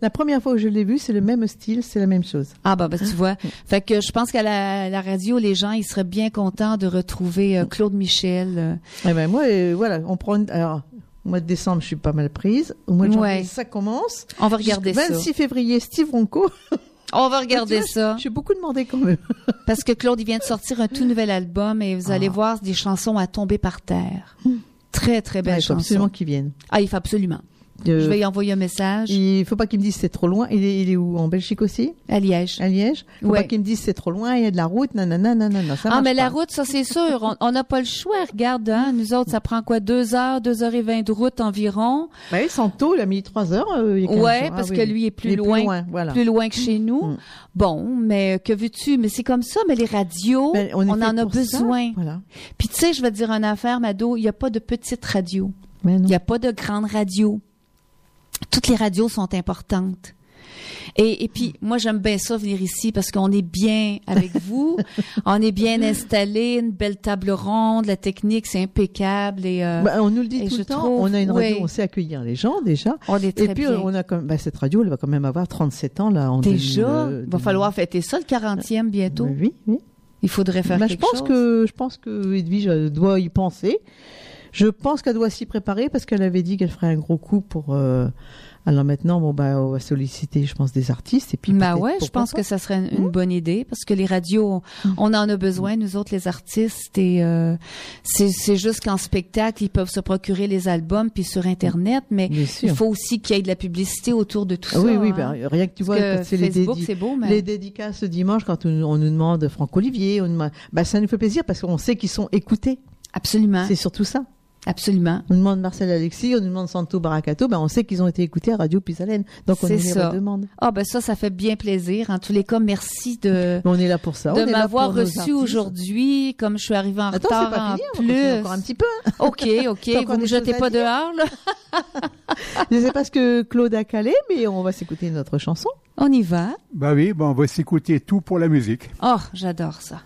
La première fois où je l'ai vu, c'est le même style, c'est la même chose. Ah bah, bah, tu vois. Fait que je pense qu'à la, la radio, les gens, ils seraient bien contents de retrouver euh, Claude Michel. euh. Eh ben moi, euh, voilà, on prend. une- Alors, au mois de décembre, je suis pas mal prise. Au mois de janvier, Ouais. ça commence. On va regarder Jusqu'au ça. 26 février, Steve Ronco. On va regarder Tu ça. J'ai beaucoup demandé quand même. Parce que Claude, il vient de sortir un tout nouvel album et vous allez Ah. voir des chansons à tomber par terre. Très, très Ouais, belles il faut chansons. absolument qu'il vienne. Ah, il faut absolument. Euh, Je vais y envoyer un message Il faut pas qu'il me dise c'est trop loin. Il est, il est où? En Belgique aussi? À Liège. À Liège? Faut Ouais. pas qu'il me dise c'est trop loin, il y a de la route, nanana, nanana. Ça Ah, mais la route, ça c'est sûr. On- n'a pas le choix. Regarde, hein, nous autres, ça prend quoi? Deux heures, deux heures et vingt de route environ. Bah oui, Santo, il a mis trois heures. euh, il Ouais, jours. parce Ah que lui est plus Il loin. voilà. Plus loin que chez nous. Mm. Bon, mais que veux-tu? Mais c'est comme ça. Mais les radios, Ben, on, en a ça. besoin. Voilà. Puis tu sais, je vais te dire une affaire, Mado. Il n'y a pas de petite radio. Non. Il n'y a pas de grande radio. Toutes les radios sont importantes. Et, et puis, moi, j'aime bien ça venir ici parce qu'on est bien avec vous. on est bien installé, une belle table ronde, la technique, c'est impeccable. Et, euh, Bah, on nous le dit tout je le temps. trouve, on a une radio, oui. on sait accueillir les gens déjà. on est très Et puis bien. on a comme bah, cette radio, elle va quand même avoir 37 ans là en Déjà, 2000, euh, va falloir fêter ça le 40e bientôt. Oui, oui. Il faudrait faire Bah, je quelque pense chose. que je pense que Edwige doit y penser. Je pense qu'elle doit s'y préparer parce qu'elle avait dit qu'elle ferait un gros coup pour. euh, Alors maintenant, bon bah on va solliciter, je pense, des artistes et puis. Bah ouais, je pense pas. que ça serait une, Mhm. bonne idée parce que les radios, on en a besoin, nous autres les artistes et euh, c'est juste qu'en spectacle ils peuvent se procurer les albums puis sur internet, mais il faut aussi qu'il y ait de la publicité autour de tout Ah ça. oui, oui, hein. bah, rien que tu vois, Parce c'est les, dédi- beau, mais les dédicaces dimanche, quand on, on nous demande Franck Olivier, on bah, ça nous fait plaisir parce qu'on sait qu'ils sont écoutés. absolument, C'est surtout ça. Absolument. On nous demande Marcel Alexis, on nous demande Santo Baracato, bah, on sait qu'ils ont été écoutés à Radio Pisalène. Donc on nous les ça. redemande. Ah ben ça, ça fait bien plaisir. En tous les cas, merci de on est là pour ça. de on est là m'avoir reçu aujourd'hui, comme je suis arrivée en Attends, c'est retard pas en fini, on va continuer plus. encore un petit peu. hein. Ok, ok, vous des jetez pas dehors là. Je sais pas ce que Claude a calé, mais on va s'écouter notre chanson. On y va. Bah oui, bah on va s'écouter tout pour la musique. Oh, j'adore ça.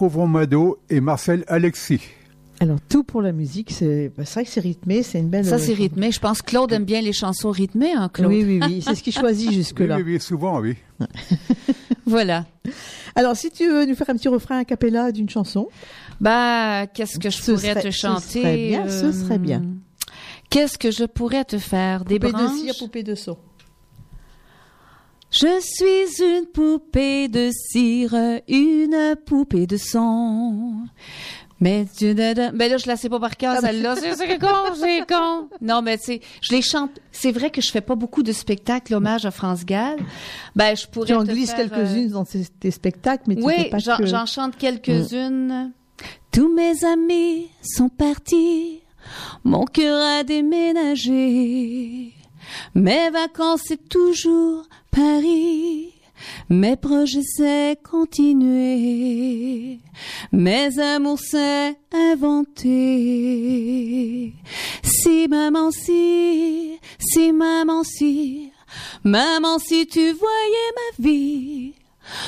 Retrouvons Mado et Marcel Alexis. Alors, tout pour la musique, c'est bah, c'est vrai que c'est rythmé, c'est une belle. Ça, c'est euh, rythmé. Je pense que Claude aime bien les chansons rythmées, hein, Claude? Oui, oui, oui. C'est ce qu'il choisit Oui, jusque-là. oui, oui, souvent, oui. Voilà. Alors, si tu veux nous faire un petit refrain a cappella d'une chanson. Bah, qu'est-ce que je Ce pourrais serait- te ce chanter? serait bien, ce euh, serait bien. Qu'est-ce que je pourrais te faire? Des Poupée de cire, poupée de son. Je suis une poupée de cire, une poupée de son. Mais tu ben là je la sais pas par cœur Ah, celle-là, c'est con, c'est con. Non mais tu sais, je les chante. C'est vrai que je fais pas beaucoup de spectacles hommage à France Gall. Ben je pourrais Tu en glisses quelques-unes dans tes, spectacles, mais tu fais Oui, pas j'en que... j'en chante quelques-unes. Tous mes amis sont partis, mon cœur a déménagé. Mes vacances c'est toujours Paris. Mes projets c'est continuer. Mes amours c'est inventer. Si maman si, si maman si, maman si tu voyais ma vie.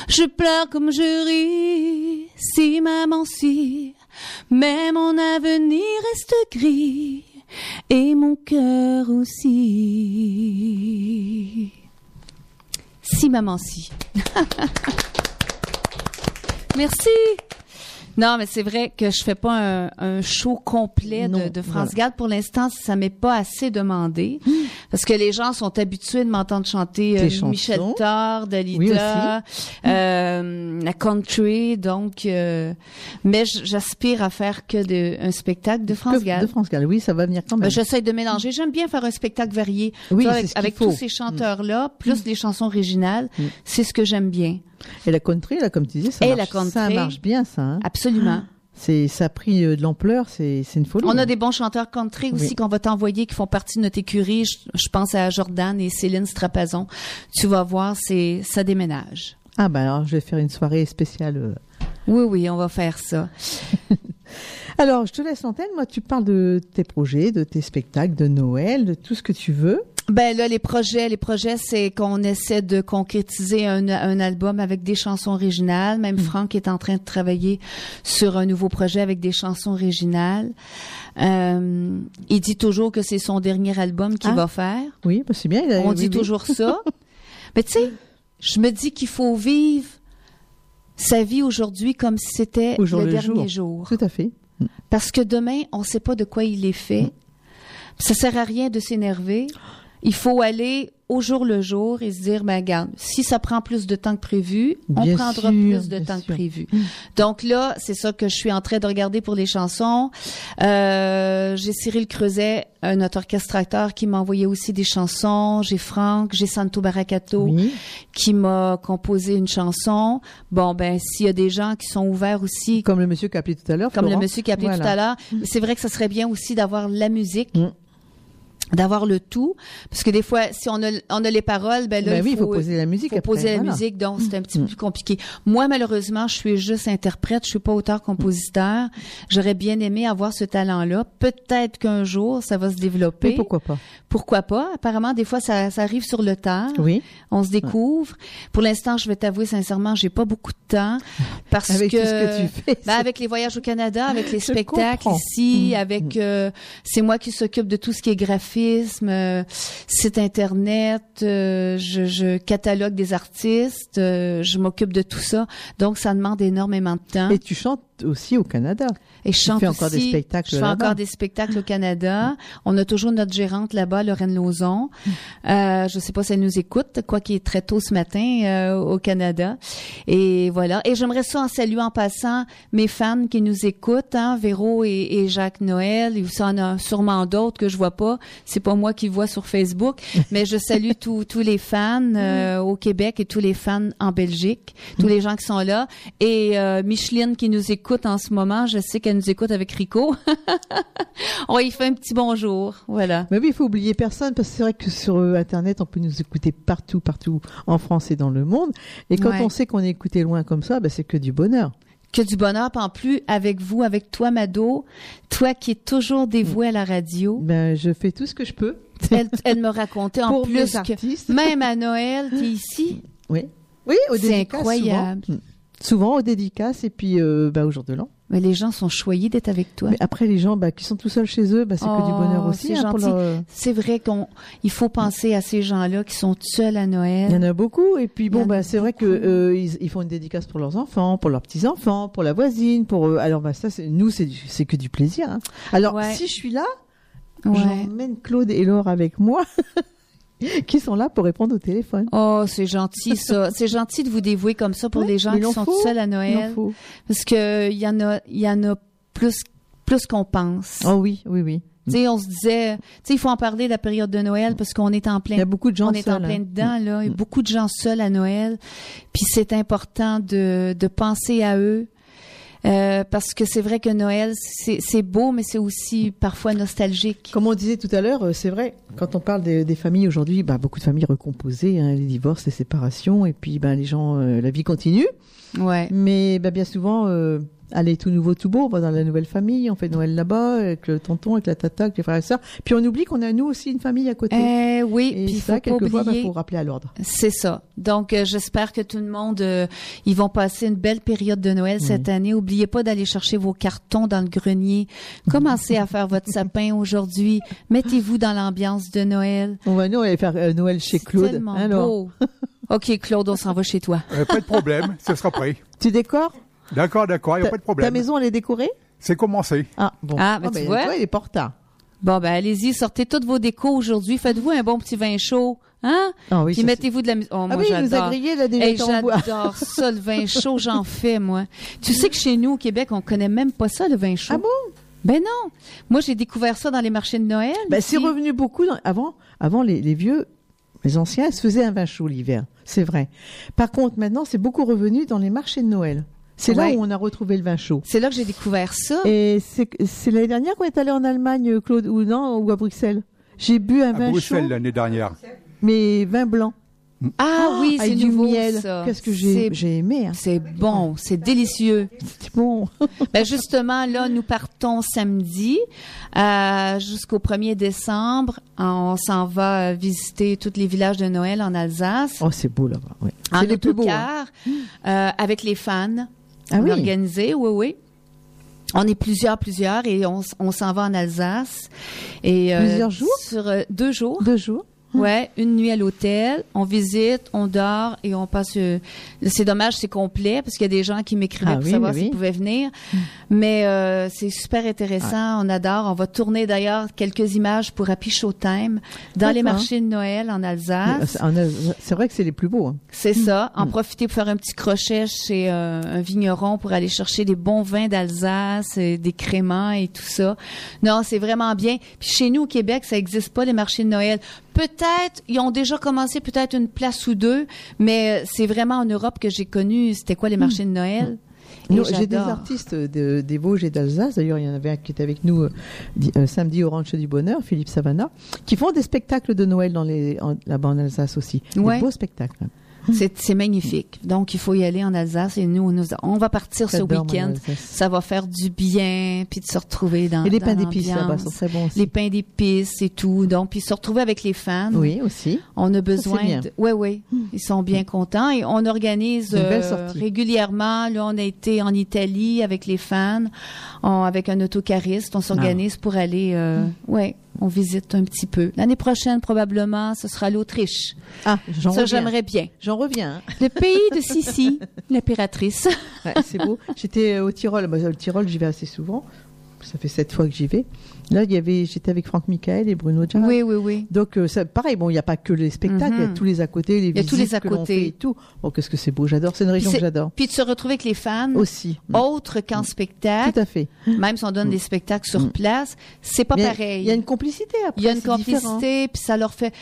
Je pleure comme je ris, si maman si, mais mon avenir reste gris et mon cœur aussi. Maman si. Merci. Non, mais c'est vrai que je fais pas un, un show complet de, Non, de France voilà. Gall. Pour l'instant, ça m'est pas assez demandé. Parce que les gens sont habitués de m'entendre chanter euh. Michel Thor, Dalida, Oui, aussi. euh, la country. Donc, euh, mais j'aspire à faire que de, un spectacle de France Gall. De France Gall, oui, ça va venir quand même. Ben, J'essaie de mélanger. J'aime bien faire un spectacle varié. Oui, vois, avec avec tous ces chanteurs-là, plus les chansons originales, Mm. c'est ce que j'aime bien. Et la country, là, comme tu dis, ça, Et marche, la country. ça marche bien, ça. hein. Absolument. C'est, ça a pris euh, de l'ampleur, c'est, c'est une folie. On a hein. des bons chanteurs country aussi Oui. qu'on va t'envoyer qui font partie de notre écurie. Je, je pense à Jordan et Céline Strapazon. Tu vas voir, c'est ça déménage. Ah, ben alors, je vais faire une soirée spéciale. euh. Oui, oui, on va faire ça. Alors, je te laisse l'antenne. Moi, tu parles de tes projets, de tes spectacles, de Noël, de tout ce que tu veux. Ben là, les projets, les projets, c'est qu'on essaie de concrétiser un, un album avec des chansons originales. Même Franck est en train de travailler sur un nouveau projet avec des chansons originales. Euh, il dit toujours que c'est son dernier album qu'il Ah. va faire. Oui, bah, c'est bien. il a- On oui, dit oui. toujours ça. Mais tu sais, je me dis qu'il faut vivre sa vie aujourd'hui comme si c'était Au le le dernier jour. jour. Tout à fait. Parce que demain, on ne sait pas de quoi il est fait. Ça sert à rien de s'énerver. Il faut aller au jour le jour et se dire, ben regarde, si ça prend plus de temps que prévu, on Bien prendra sûr, plus de temps sûr. que prévu. Donc là, c'est ça que je suis en train de regarder pour les chansons. Euh, j'ai Cyril Creuset, un autre orchestrateur qui m'a envoyé aussi des chansons. J'ai Franck, j'ai Santo Baracato Oui. qui m'a composé une chanson. Bon, ben s'il y a des gens qui sont ouverts aussi, Comme le monsieur qui a appelé tout à l'heure. comme le monsieur qui a appelé Voilà. tout à l'heure. C'est vrai que ça serait bien aussi d'avoir la musique. Mm. D'avoir le tout, parce que des fois, si on a, on a les paroles, ben là, Ben il oui, faut, faut poser la musique. faut après, poser la musique, donc c'est un petit peu Mm. plus compliqué. Moi, malheureusement, je suis juste interprète, je suis pas auteur-compositeur. J'aurais bien aimé avoir ce talent-là. Peut-être qu'un jour, ça va se développer. Mais pourquoi pas? Pourquoi pas? Apparemment, des fois, ça, ça arrive sur le tard. Oui. On se découvre. Pour l'instant, je vais t'avouer sincèrement, j'ai pas beaucoup de temps parce Avec que, tout ce que tu fais. ben, avec les voyages au Canada, avec les Je spectacles comprends. ici, Mm. avec euh, c'est moi qui s'occupe de tout ce qui est graphisme, euh, site internet, euh, je, je catalogue des artistes, euh, je m'occupe de tout ça. Donc ça demande énormément de temps. Et tu chantes aussi au Canada. Et je chante encore des spectacles Je fais encore des spectacles au Canada. On a toujours notre gérante là-bas, Lorraine Lauzon. Euh, je sais pas si elle nous écoute, quoi qu'il est très tôt ce matin euh, au Canada. Et voilà. Et j'aimerais ça en saluer en passant mes fans qui nous écoutent, hein, Véro et, et Jacques Noël. Il y en a sûrement d'autres que je vois pas. C'est pas moi qui vois sur Facebook, mais je salue tous tous les fans euh, au Québec et tous les fans en Belgique, tous les gens qui sont là. Et euh, Micheline qui nous écoute en ce moment, je sais qu'elle nous écoute avec Rico. On y fait un petit bonjour. Voilà. Mais oui, il faut oublier personne parce que c'est vrai que sur euh, Internet, on peut nous écouter partout, partout en France et dans le monde. Et quand Ouais. on sait qu'on est écouté loin comme ça, ben, c'est que du bonheur. Que du bonheur, en plus avec vous, avec toi, Mado, toi qui es toujours dévoué à la radio. Ben, je fais tout ce que je peux Elle, elle me racontait en pour plus que même à Noël, tu es ici. Oui. Oui, au C'est incroyable. souvent. Souvent aux dédicaces et puis euh, bah, au jour de l'an. Mais les gens sont choyés d'être avec toi. Mais après, les gens bah, qui sont tout seuls chez eux, bah, c'est que du Oh, bonheur aussi. c'est hein, leur- C'est vrai qu'on, il faut penser à ces gens-là qui sont seuls à Il y Noël. en a beaucoup. Et puis bon, bah, c'est vrai que euh, ils, ils font une dédicace pour leurs enfants, pour leurs petits enfants, pour la voisine, pour eux. Alors bah ça, c'est nous, c'est que du plaisir. hein. Alors Ouais. si je suis là, Ouais. j'emmène Claude et Laure avec moi, qui sont là pour répondre au téléphone. Oh, c'est gentil ça. c'est gentil de vous dévouer comme ça pour Ouais, les gens qui sont seuls à Noël, parce que il y en a, il y en a plus, plus qu'on pense. Oh oui, oui, oui. Tu sais, on se disait, tu sais, il faut en parler de la période de Noël parce qu'on est en Il y a plein, beaucoup de gens on est en plein hein. dedans là. Il y a beaucoup de gens seuls à Noël, puis c'est important de, de penser à eux. Euh, parce que c'est vrai que Noël, c'est beau, mais c'est aussi parfois nostalgique. Comme on disait tout à l'heure, euh, c'est vrai, quand on parle des, des familles aujourd'hui, bah, beaucoup de familles recomposées, hein, les divorces, les séparations, et puis bah, les gens, euh, la vie continue. Ouais. Mais bah, bien souvent, euh, allez, tout nouveau, tout beau, on va dans la nouvelle famille, on fait Noël là-bas, avec le tonton, avec la tata, avec les frères et sœurs. Puis on oublie qu'on a nous aussi une famille à côté. Eh oui, et puis il ça, faut pas quelquefois, bah, oublier. faut rappeler à l'ordre. C'est ça. Donc, euh, j'espère que tout le monde, euh, ils vont passer une belle période de Noël cette année. Oubliez pas d'aller chercher vos cartons dans le grenier. Commencez à faire votre sapin aujourd'hui. Mettez-vous dans l'ambiance de Noël. On va nous aller faire euh, Noël chez Claude. tellement hein, beau. OK, Claude, on s'en va chez toi. Euh, pas de problème, ce sera prêt. Tu décores? D'accord, d'accord, il n'y a Ta- pas de Ta problème. maison, elle est décorée? C'est commencé. Ah, bon. Ah, ben, tu vois. il est. Bon, ben, allez-y, sortez toutes vos décos aujourd'hui. Faites-vous un bon petit vin chaud. Hein? Ah oui, Puis mettez-vous de la musique. Oh, Ah moi, oui, il nous a j'adore. grillé, là, des Hey, en bois. j'adore ça, le vin chaud, j'en fais, moi. Tu sais que chez nous, au Québec, on connaît même pas ça, le vin chaud. Ah bon? Ben non. Moi, j'ai découvert ça dans les marchés de Noël. Ben, c'est revenu beaucoup. dans- Avant, avant les, les vieux, les anciens, se faisaient un vin chaud l'hiver. C'est vrai. Par contre, maintenant, c'est beaucoup revenu dans les marchés de Noël. C'est là où on a retrouvé le vin chaud. C'est là que j'ai découvert ça. Et c'est l'année dernière qu'on est allé en Allemagne, Claude, ou non, ou à Bruxelles. J'ai bu un À vin Bruxelles chaud, l'année dernière. mais vin blanc. Ah oui, c'est nouveau, miel. ça. Qu'est-ce que j'ai j'ai aimé. Hein. C'est bon, c'est délicieux. C'est bon. Ben justement, là, nous partons samedi euh, jusqu'au 1er décembre. On s'en va euh, visiter tous les villages de Noël en Alsace. Oh, c'est beau là-bas. Ouais. en C'est les plus beaux. hein. euh, avec les fans. Ah oui. Organisé, oui, oui. On est plusieurs, plusieurs, et on, on s'en va en Alsace. Et, euh, Plusieurs jours? Sur euh, deux jours. Deux jours. Ouais, une nuit à l'hôtel, on visite, on dort et on passe. euh, c'est dommage, c'est complet parce qu'il y a des gens qui m'écrivaient Ah pour oui, savoir s'ils oui. pouvaient venir. Mais euh, c'est super intéressant, on adore. On va tourner d'ailleurs quelques images pour Happy Showtime dans les marchés de Noël en Alsace. En Alsace, C'est vrai que c'est les plus beaux. hein. C'est ça. En profiter pour faire un petit crochet chez euh, un vigneron pour aller chercher des bons vins d'Alsace, euh, des créments et tout ça. Non, c'est vraiment bien. Puis chez nous au Québec, ça existe pas les marchés de Noël. Peut-être, ils ont déjà commencé peut-être une place ou deux, mais euh, c'est vraiment en Europe que j'ai connu c'était quoi les marchés de Noël? Non, J'ai des artistes de, des Vosges et d'Alsace. D'ailleurs, il y en avait un qui était avec nous euh, euh, samedi au Ranch du Bonheur, Philippe Savana, qui font des spectacles de Noël dans les, en- là-bas en Alsace aussi. Ouais. Des beaux spectacles. C'est magnifique. Donc il faut y aller en Alsace et nous, nous on va partir ce week-end. Ça va faire du bien, puis de se retrouver dans Et les dans pains d'épices là-bas l'ambiance. sont très bons aussi. les pains d'épices et tout. Donc, puis se retrouver avec les fans. Oui, aussi. On a besoin de... Oui, oui. Ils sont bien contents. Et on organise euh, régulièrement. Là, on a été en Italie avec les fans, on- avec un autocariste. On s'organise pour aller... Euh, ouais, on visite un petit peu. L'année prochaine, probablement, ce sera l'Autriche. Ah, j'en Ça, j'aimerais bien. J'en reviens. Le pays de Sissi, l'impératrice. Ouais, c'est beau. J'étais au Tyrol. Moi, le Tyrol, j'y vais assez souvent. Ça fait sept fois que j'y vais. Là, il y avait, j'étais avec Franck Michael et Bruno Jarre. Oui, oui, oui. Donc, euh, ça, pareil, bon, il n'y a pas que les spectacles, il y a Mhm. tous les à côté, les Il y a tous les à côté. et tout. Bon, qu'est-ce que c'est beau, j'adore. C'est une région que j'adore. Puis de se retrouver avec les fans, Aussi. autres qu'en spectacle. Tout à fait. Même si on donne des spectacles sur Mm. place, c'est pas Mais pareil. Il y a une complicité après. Il y a une complicité, puis ça leur fait.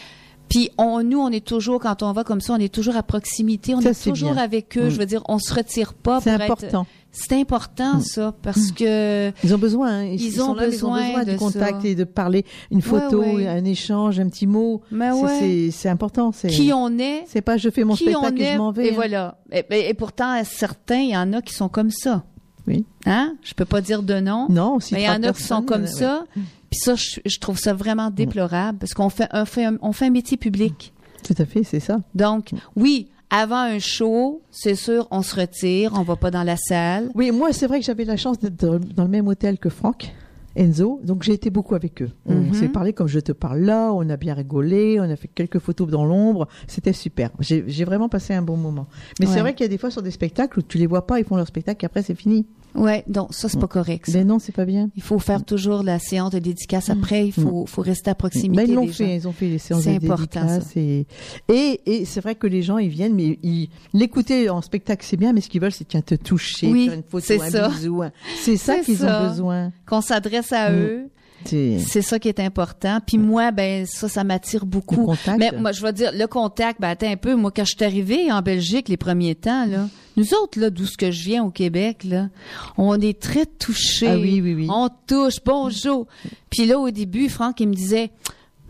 Puis on, nous, on est toujours quand on va comme ça, on est toujours à proximité, on Ça, est toujours bien. avec eux. Mm. Je veux dire, on se retire pas. C'est important. C'est important Mm. ça parce que Ils ont besoin. hein. Ils ont là, mais ils ont besoin besoin de du contact ça. et de parler. Une photo, ouais. un échange, un petit mot. ouais, c'est- important. C'est qui on est, c'est pas je fais mon spectacle et est, je m'en vais. et hein. voilà. Et, et- et pourtant, certains, il y en a qui sont comme ça. Oui. Hein? Je peux pas dire de nom. Non, Mais il y en a qui sont comme ça. Puis ça, je, je trouve ça vraiment déplorable parce qu'on fait un, fait un- on fait un métier public. Tout à fait, c'est ça. Donc, oui, avant un show, c'est sûr, on se retire, on va pas dans la salle. Oui, moi, c'est vrai que j'avais la chance d'être dans le même hôtel que Franck. Enzo, donc j'ai été beaucoup avec eux. On Mhm. s'est parlé comme je te parle là, on a bien rigolé, on a fait quelques photos dans l'ombre, c'était super. J'ai j'ai vraiment passé un bon moment. Mais Ouais. c'est vrai qu'il y a des fois sur des spectacles où tu les vois pas, ils font leur spectacle et après c'est fini. Ouais, donc ça c'est pas correct. ça. Mais non, c'est pas bien. Il faut faire toujours la séance de dédicace après. Il faut, faut rester à proximité. Ben, ils l'ont fait, gens. ils ont fait les séances C'est de important, dédicaces et et, et c'est vrai que les gens ils viennent, mais ils l'écouter en spectacle c'est bien, mais ce qu'ils veulent c'est tiens te toucher, Oui, faire une photo, un ça. bisou. un- C'est ça qu'ils ont besoin. Qu'on s'adresse à Mm. eux. C'est ça qui est important. Puis moi, ben ça, ça m'attire le beaucoup. contact. Mais moi, je vais dire, le contact, ben attends un peu. Moi, quand je suis arrivée en Belgique les premiers temps, là, nous autres, là, d'où ce que je viens au Québec, là, on est très touchés. Ah oui, oui, oui. On touche, bonjour. Puis là, au début, Franck, il me disait,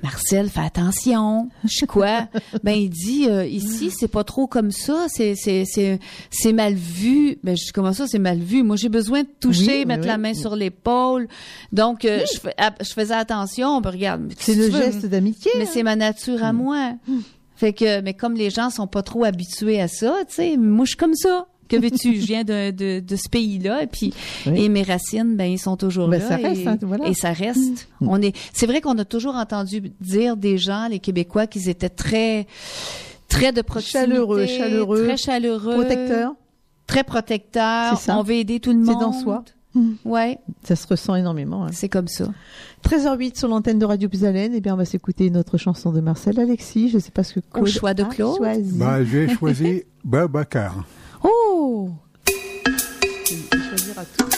Marcel, fais attention. Je suis quoi? ben, il dit, euh, ici, c'est pas trop comme ça. C'est, c'est, c'est, c'est mal vu. Ben, je dis, comment ça, c'est mal vu? Moi, j'ai besoin de toucher, Oui, mettre oui, la oui. main sur l'épaule. Donc, euh, je, fais- je faisais attention. Ben, regarde. c'est le geste d'amitié. Mais hein. c'est ma nature à moi. Fait que, mais comme les gens sont pas trop habitués à ça, tu sais, moi, je suis comme ça. Que veux-tu? Je viens de, de, de ce pays-là, et puis, Oui. et mes racines, ben, ils sont toujours Ben, là. ça reste, et, hein, voilà. et ça reste. On est, c'est vrai qu'on a toujours entendu dire des gens, les Québécois, qu'ils étaient très, très de proximité. Chaleureux, chaleureux, Très chaleureux. Protecteur, Très protecteur. Ça. On veut aider tout le monde. C'est dans soi. Ouais, ça se ressent énormément. hein. c'est comme ça. 13h08 sur l'antenne de Radio Puisalène, eh bien on va s'écouter notre chanson de Marcel Alexis. Je sais pas ce que Claude choix de Claude. Bah, j'ai choisi Babacar. Oh! Choisir à tout.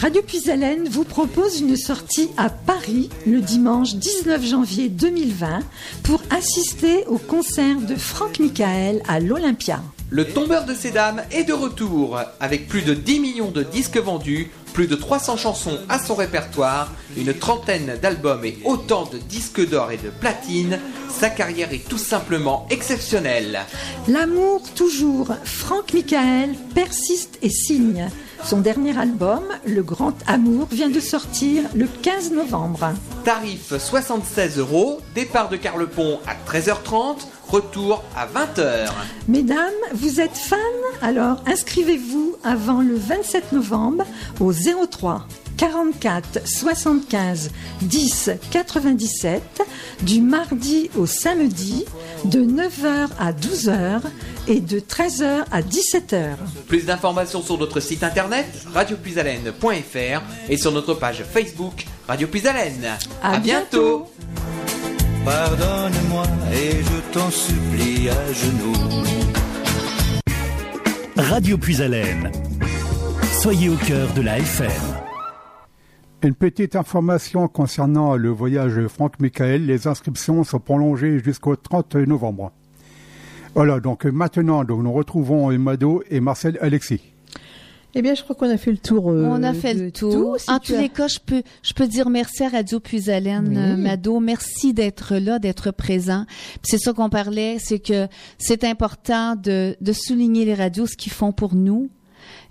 Radio Puisalène vous propose une sortie à Paris le dimanche 19 janvier 2020 pour assister au concert de Franck Michael à l'Olympia. Le tombeur de ces dames est de retour. Avec plus de 10 millions de disques vendus, plus de 300 chansons à son répertoire, une trentaine d'albums et autant de disques d'or et de platine, sa carrière est tout simplement exceptionnelle. L'amour toujours, Franck Michael persiste et signe. Son dernier album, Le Grand Amour, vient de sortir le 15 novembre. Tarif 76 euros, départ de Carlepont à 13h30, retour à 20h. Mesdames, vous êtes fans? Alors inscrivez-vous avant le 27 novembre au 03 44 75 10 97 du mardi au samedi de 9h à 12h et de 13h à 17h. Plus d'informations sur notre site internet radiopuisalène.fr et sur notre page Facebook Radio Puisalène. À bientôt. Pardonne-moi et je t'en supplie à genoux. Radio Puisalène. Soyez au cœur de la FM. Une petite information concernant le voyage de Franck Michael. Les inscriptions sont prolongées jusqu'au 30 novembre. Voilà, donc maintenant, donc, nous retrouvons Mado et Marcel Alexis. Eh bien, je crois qu'on a fait le tour. euh, On a fait le tour. tout. Si en tous as- les cas, je peux, je peux dire merci à Radio Puisalène, Oui. euh, Mado. Merci d'être là, d'être présent. Puis c'est ça qu'on parlait, c'est que c'est important de, de souligner les radios, ce qu'ils font pour nous.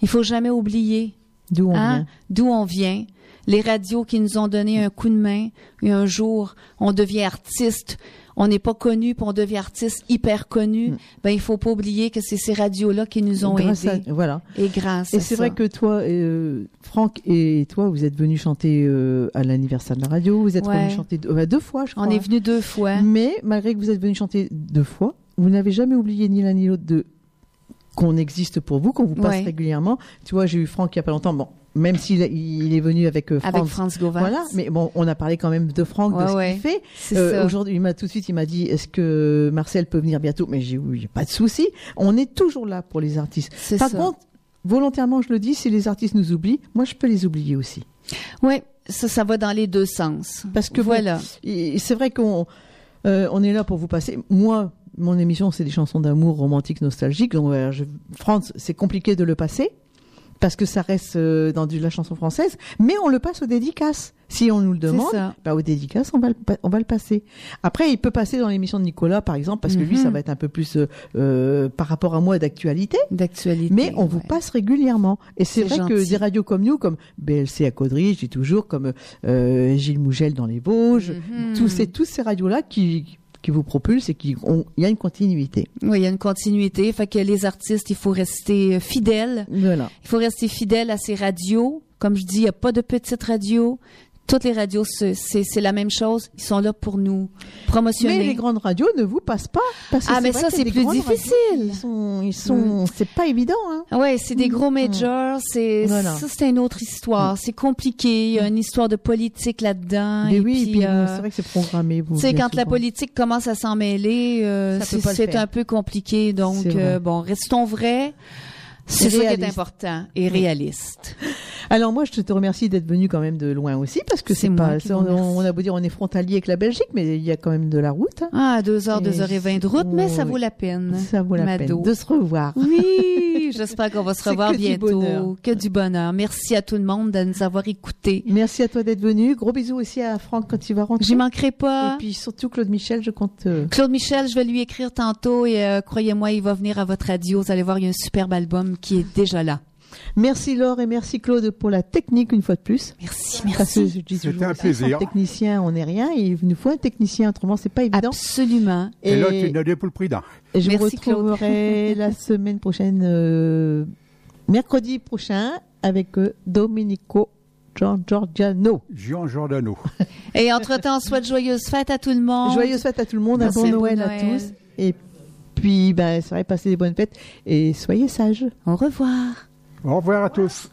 Il faut jamais oublier D'où on hein, vient. d'où on vient. Les radios qui nous ont donné un coup de main et un jour on devient artiste. On n'est pas connu, puis on devient artiste hyper connu. Ben il faut pas oublier que c'est ces radios-là qui nous ont Mm. Grâce à- aidés. voilà. Et grâce. Et à c'est vrai que toi, euh, Franck et toi, vous êtes venus chanter euh, à l'anniversaire de la radio. Vous êtes Ouais. venus chanter deux, euh, deux fois, je crois. on est venu deux fois. Mais malgré que vous êtes venus chanter deux fois, vous n'avez jamais oublié ni l'un ni l'autre de qu'on existe pour vous, qu'on vous passe Ouais. régulièrement. Tu vois, j'ai eu Franck il y a pas longtemps. Bon, même s'il il est venu avec euh, Avec. Voilà, mais bon, on a parlé quand même de Franck, de Ouais, ce ouais. qu'il fait. Euh. Aujourd'hui, il m'a tout de suite, il m'a dit, est-ce que Marcel peut venir bientôt? Mais j'ai oui, pas de souci. On est toujours là pour les artistes. Par ça. contre, volontairement, je le dis, si les artistes nous oublient, moi, je peux les oublier aussi. Oui, ça, ça va dans les deux sens. Parce que voilà. C'est vrai qu'on euh, on est là pour vous passer. Moi, mon émission, c'est des chansons d'amour romantiques, nostalgiques. Donc, euh, je, France, c'est compliqué de le passer parce que ça reste euh, dans du- la chanson française, mais on le passe aux dédicaces. Si on nous le demande, bah, aux dédicaces, on va, le, on va le passer. Après, il peut passer dans l'émission de Nicolas, par exemple, parce que lui, Mhm. ça va être un peu plus euh, euh, par rapport à moi d'actualité. D'actualité. Mais on vous passe régulièrement. Et c'est vrai que des radios comme nous, comme BLC à Caudry, je dis toujours, comme euh, Gilles Mougel dans les Vosges, Mhm. tous ces, tous ces radios-là qui, qui vous propulsent et qui ont, il y a une continuité. Oui, il y a une continuité. Fait que les artistes, il faut rester euh, fidèles. Voilà. Il faut rester fidèle à ces radios. Comme je dis, il n'y a pas de petites radios. Toutes les radios, c'est la même chose. Ils sont là pour nous promotionner. Mais les grandes radios ne vous passent pas. Parce que Ah, mais ça, c'est plus difficile. radios, Ils sont, ils sont, c'est pas évident, hein. Ouais, c'est des gros majors, c'est Voilà. ça c'est une autre histoire, c'est compliqué, il y a une histoire de politique là-dedans Mais et oui, puis, puis, euh, c'est vrai que c'est programmé. tu sais quand la politique commence à s'en mêler, euh, c'est un peu compliqué donc euh, bon, restons vrais. C'est ça qui est important et réaliste. Alors moi, je te remercie d'être venu quand même de loin aussi, parce que C'est pas, on, a beau dire on est frontalier avec la Belgique, mais il y a quand même de la route. hein. Ah, deux heures, Et deux heures et vingt de route, mais ça vaut la peine. Ça vaut la Mado. peine de se revoir. Oui, j'espère qu'on va se revoir que du bientôt. bonheur. Que du bonheur. Merci à tout le monde de nous avoir écoutés. Merci à toi d'être venu. Gros bisous aussi à Franck quand il va rentrer. J'y manquerai pas. Et puis surtout Claude Michel, je compte. euh, Claude Michel, je vais lui écrire tantôt et euh, croyez-moi, il va venir à votre radio. Vous allez voir, il y a un superbe album qui est déjà là. Merci Laure et merci Claude pour la technique une fois de plus. Merci, merci. C'était un plaisir. Sans technicien, on n'est rien. Et il nous faut un technicien, autrement c'est pas évident. Absolument. Et, et là, tu n'as pour le prix d'un. Je merci, vous retrouverai la semaine prochaine, euh, mercredi prochain, avec euh, Domenico Gian Giordano. Giordano. Et entre-temps, soit joyeuses fêtes à tout le monde. Joyeuses fêtes à tout le monde, un bon Noël, à tous. Et puis, ben, soyez passés des bonnes fêtes et soyez sages. Au revoir. Au revoir à tous.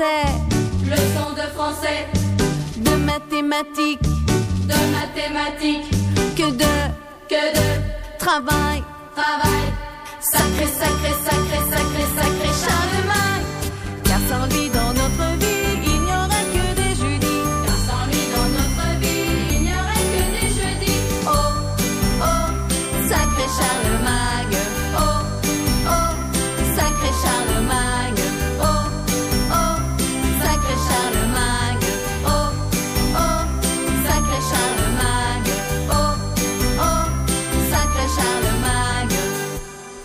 Joseph.